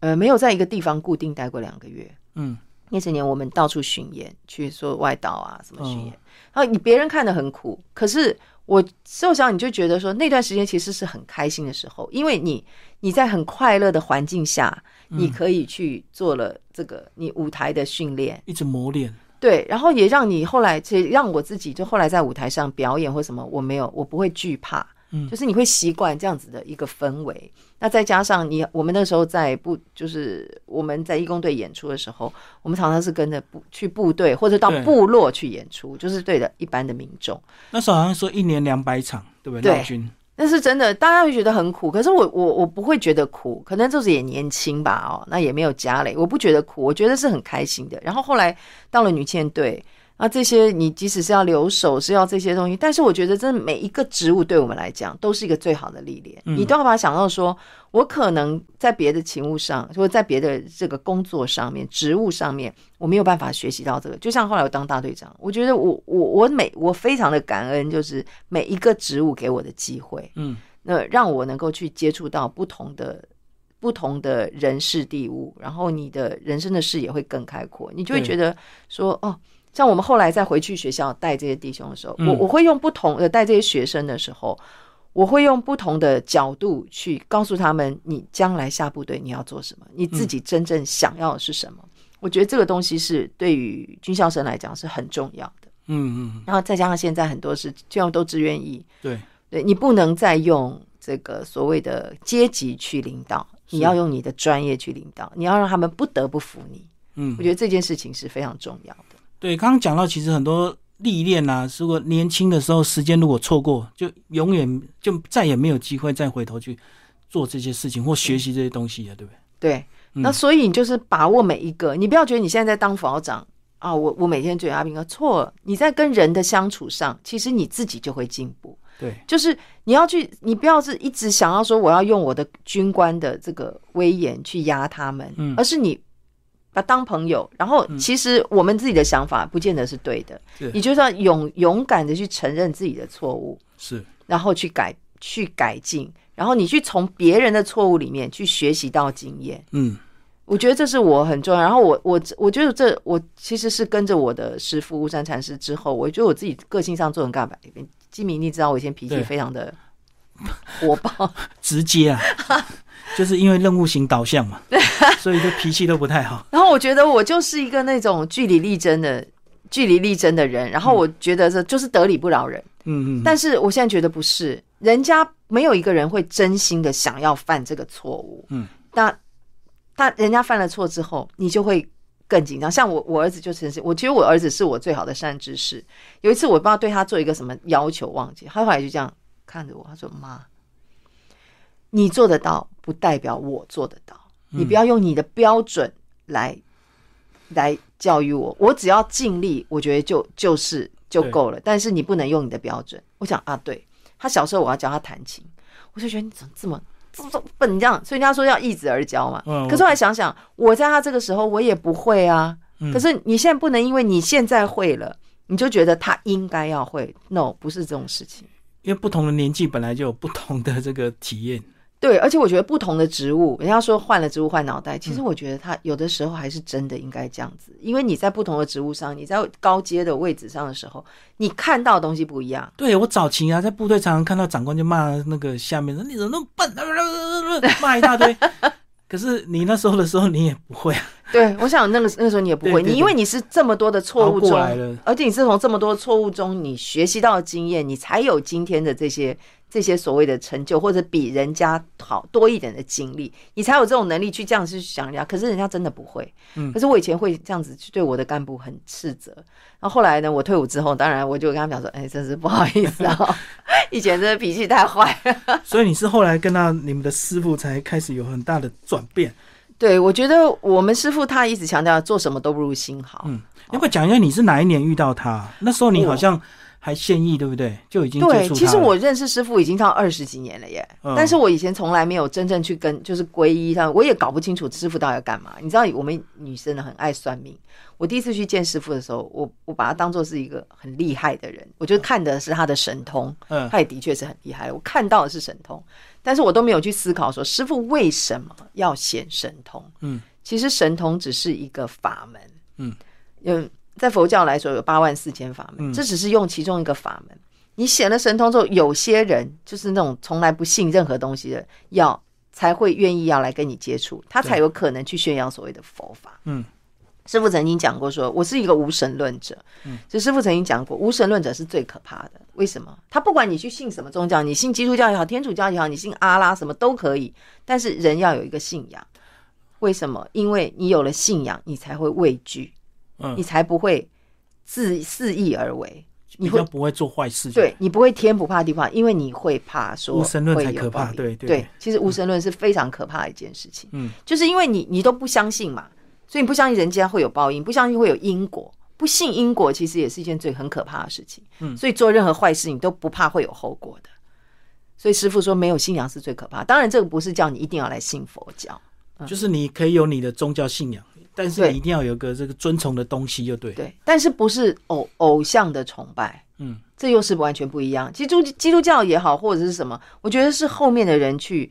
呃，没有在一个地方固定待过两个月。嗯，那整年我们到处巡演，去做外岛啊什么巡演。然后你别人看的很苦，可是我受伤你就觉得说那段时间其实是很开心的时候，因为你你在很快乐的环境下。你可以去做了这个你舞台的训练，一直磨练，对，然后也让你后来，其实让我自己就后来在舞台上表演或什么，我没有，我不会惧怕，嗯，就是你会习惯这样子的一个氛围。那再加上你，我们那时候在部，就是我们在义工队演出的时候，我们常常是跟着部去部队或者到部落去演出，就是对的一般的民众。那时候好像说一年两百场，对不对？对。那是真的，大家会觉得很苦，可是我我我不会觉得苦，可能就是也年轻吧，哦，那也没有家累，我不觉得苦，我觉得是很开心的。然后后来到了女舰队。那这些你即使是要留守，是要这些东西，但是我觉得真的每一个职务对我们来讲都是一个最好的历练。你都要把它想到说，我可能在别的勤务上，或者在别的这个工作上面、职务上面，我没有办法学习到这个。就像后来我当大队长，我觉得我我我每我非常的感恩，就是每一个职务给我的机会，嗯，那让我能够去接触到不同的不同的人事地物，然后你的人生的视野会更开阔，你就会觉得说哦。像我们后来再回去学校带这些弟兄的时候，我我会用不同的带这些学生的时候，我会用不同的角度去告诉他们：你将来下部队你要做什么，你自己真正想要的是什么。我觉得这个东西是对于军校生来讲是很重要的。嗯嗯。然后再加上现在很多是这样都志愿意，对对，你不能再用这个所谓的阶级去领导，你要用你的专业去领导，你要让他们不得不服你。嗯，我觉得这件事情是非常重要的。对，刚刚讲到，其实很多历练啊，如果年轻的时候时间如果错过，就永远就再也没有机会再回头去做这些事情或学习这些东西了，对不对？对，那所以你就是把握每一个，你不要觉得你现在在当副校长啊，我我每天追阿兵哥，错，你在跟人的相处上，其实你自己就会进步。对，就是你要去，你不要是一直想要说我要用我的军官的这个威严去压他们，嗯，而是你。当朋友，然后其实我们自己的想法不见得是对的，你就要勇勇敢的去承认自己的错误，是，然后去改去改进，然后你去从别人的错误里面去学习到经验，嗯，我觉得这是我很重要。然后我我我觉得这我其实是跟着我的师傅巫山禅师之后，我觉得我自己个性上做人干嘛？基明，你知道我以前脾气非常的火爆，直接啊，就是因为任务型导向嘛，所以就脾气都不太好。然后我觉得我就是一个那种据理力争的据理力争的人，然后我觉得这就是得理不饶人。嗯嗯，但是我现在觉得不是，人家没有一个人会真心的想要犯这个错误。嗯，那他人家犯了错之后，你就会更紧张。像我，我儿子就真是，我觉得我儿子是我最好的善知识。有一次我不知道对他做一个什么要求，忘记，他后来就这样看着我，他说：“妈，你做得到，不代表我做得到。你不要用你的标准来来教育我，我只要尽力，我觉得就就是就够了。但是你不能用你的标准。我想啊，对他小时候我要教他弹琴，我就觉得你怎么这么这么笨这样，所以人家说要易子而教嘛。嗯可是后来想想，我在他这个时候我也不会啊。嗯可是你现在不能因为你现在会了，你就觉得他应该要会。No，不是这种事情。因为不同的年纪本来就有不同的这个体验。对，而且我觉得不同的植物，人家说换了植物换脑袋，其实我觉得他有的时候还是真的应该这样子，因为你在不同的植物上，你在高阶的位置上的时候，你看到的东西不一样。对我早期啊，在部队常常看到长官就骂那个下面说你怎么那么笨，骂一大堆。可是你那时候的时候，你也不会啊。对，我想那个那个时候你也不会，你因为你是这么多的错误中而且你是从这么多错误中你学习到的经验，你才有今天的这些这些所谓的成就，或者比人家好多一点的经历，你才有这种能力去这样去想人家。可是人家真的不会，嗯可是我以前会这样子去对我的干部很斥责。然后后来呢，我退伍之后，当然我就跟他们讲说，哎，真是不好意思啊，以前真的脾气太坏了。所以你是后来跟到你们的师傅才开始有很大的转变。对，我觉得我们师傅他一直强调做什么都不如心好。嗯，要不要讲一下你是哪一年遇到他？那时候你好像还现役，对不对？就已经接对，其实我认识师傅已经到二十几年了耶，嗯。但是我以前从来没有真正去跟就是皈依他，我也搞不清楚师傅到底要干嘛。你知道我们女生呢很爱算命，我第一次去见师傅的时候，我我把他当做是一个很厉害的人，我就看的是他的神通，嗯。他也的确是很厉害，我看到的是神通，但是我都没有去思考说师傅为什么要显神通。嗯，其实神通只是一个法门，嗯，嗯，在佛教来说有八万四千法门，嗯这只是用其中一个法门。你显了神通之后，有些人就是那种从来不信任何东西的，要才会愿意要来跟你接触，他才有可能去宣扬所谓的佛法。嗯，师傅曾经讲过说，我是一个无神论者。嗯，就师傅曾经讲过，无神论者是最可怕的。为什么？他不管你去信什么宗教，你信基督教也好，天主教也好，你信阿拉什么都可以，但是人要有一个信仰。为什么？因为你有了信仰，你才会畏惧，嗯你才不会自肆意而为。你会不会做坏事。对，你不会天不怕地不怕，因为你会怕说无神论才可怕对对，其实无神论是非常可怕的一件事情。嗯，就是因为你你都不相信嘛，所以你不相信人间会有报应，不相信会有因果，不信因果其实也是一件最很可怕的事情。嗯所以做任何坏事你都不怕会有后果的。所以师傅说没有信仰是最可怕。当然这个不是叫你一定要来信佛教，就是你可以有你的宗教信仰，但是你一定要有个这个尊崇的东西，就对。对，但是不是偶偶像的崇拜。嗯，这又是完全不一样。基督基督教也好，或者是什么，我觉得是后面的人去，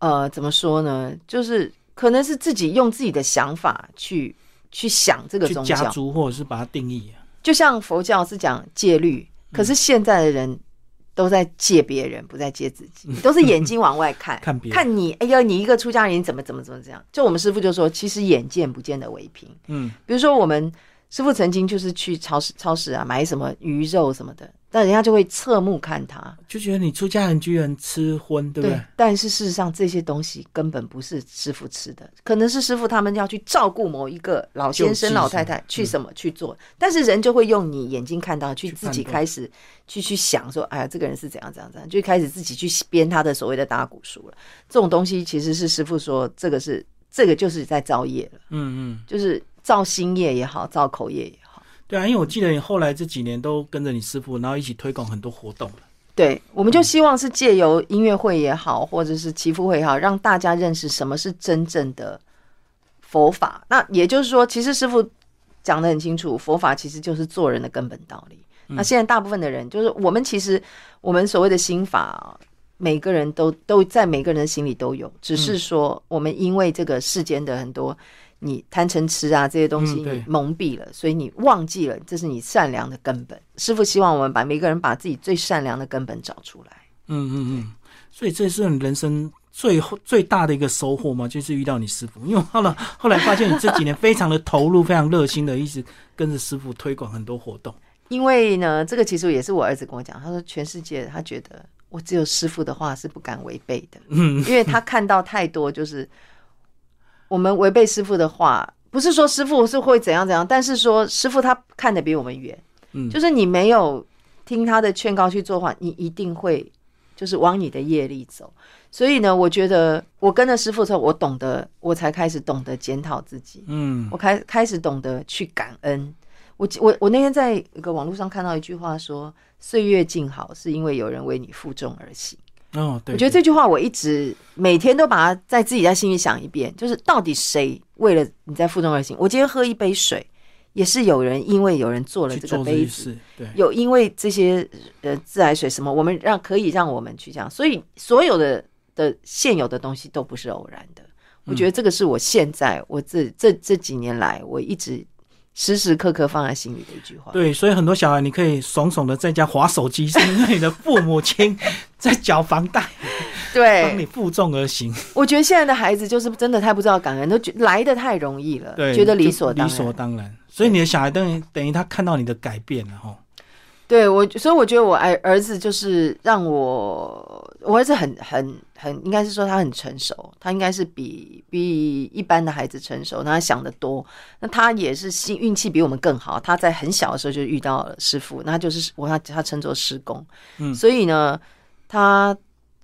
呃，怎么说呢？就是可能是自己用自己的想法去去想这个宗教，加诸或者是把它定义。就像佛教是讲戒律，可是现在的人。都在借别人，不在借自己，都是眼睛往外看，看别人看你，哎呀，你一个出家人，怎么怎么怎么这样？就我们师傅就说，其实眼见不见得为凭。嗯，比如说我们师傅曾经就是去超市超市啊买什么鱼肉什么的，但人家就会侧目看他，就觉得你出家人居然吃荤，对不对？但是事实上这些东西根本不是师傅吃的，可能是师傅他们要去照顾某一个老先生、老太太去什么去做，但是人就会用你眼睛看到去自己开始去去想说，哎呀，这个人是怎样怎样怎样，就开始自己去编他的所谓的打鼓书了。这种东西其实是师傅说，这个是这个就是在造业了，嗯嗯，就是造新业也好，造口业也好。对啊，因为我记得你后来这几年都跟着你师傅，然后一起推广很多活动。对，我们就希望是借由音乐会也好，或者是祈福会也好，让大家认识什么是真正的佛法。那也就是说，其实师傅讲的很清楚，佛法其实就是做人的根本道理。那现在大部分的人，就是我们其实我们所谓的心法，每个人都都在每个人的心里都有，只是说我们因为这个世间的很多你贪嗔痴啊这些东西蒙蔽了，所以你忘记了这是你善良的根本。师傅希望我们把每个人把自己最善良的根本找出来。嗯嗯嗯，所以这是你人生最后最大的一个收获嘛，就是遇到你师傅。因为后来后来发现你这几年非常的投入，非常热心的一直跟着师傅推广很多活动。因为呢，这个其实也是我儿子跟我讲，他说全世界他觉得我只有师傅的话是不敢违背的，嗯因为他看到太多就是我们违背师傅的话，不是说师傅是会怎样怎样，但是说师傅他看得比我们远，嗯就是你没有听他的劝告去做话，你一定会就是往你的业力走。所以呢，我觉得我跟着师傅之后，我懂得，我才开始懂得检讨自己，嗯我开开始懂得去感恩。我我我那天在一个网络上看到一句话说：“岁月静好，是因为有人为你负重而行。”哦，对，我觉得这句话我一直每天都把它在自己在心里想一遍，就是到底谁为了你在负重而行？我今天喝一杯水，也是有人因为有人做了这个杯子，对，有因为这些呃自来水什么，我们让可以让我们去这样，所以所有的的现有的东西都不是偶然的。我觉得这个是我现在我这这这几年来我一直时时刻刻放在心里的一句话。对，所以很多小孩你可以爽爽的在家划手机，是因为你的父母亲在缴房贷，对帮你，负重而行，我觉得现在的孩子就是真的太不知道感恩，都觉来的太容易了，对，觉得理所当理所。当然。所以你的小孩等于等于他看到你的改变了哈。对我，所以我觉得我儿儿子就是让我，我儿子很很很，应该是说他很成熟，他应该是比比一般的孩子成熟，那他想得多，那他也是幸运气比我们更好，他在很小的时候就遇到了师傅，那就是我他他称作师公，嗯所以呢，他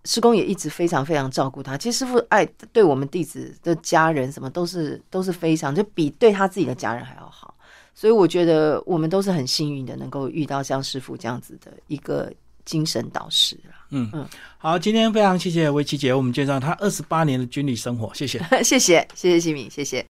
师公也一直非常非常照顾他。其实师傅爱对我们弟子的家人什么都是都是非常，就比对他自己的家人还要好。所以我觉得我们都是很幸运的，能够遇到像师傅这样子的一个精神导师啊。嗯嗯好，今天非常谢谢维琪姐为我们介绍她二十八年的军旅生活，谢谢。谢谢，谢谢西敏，谢谢。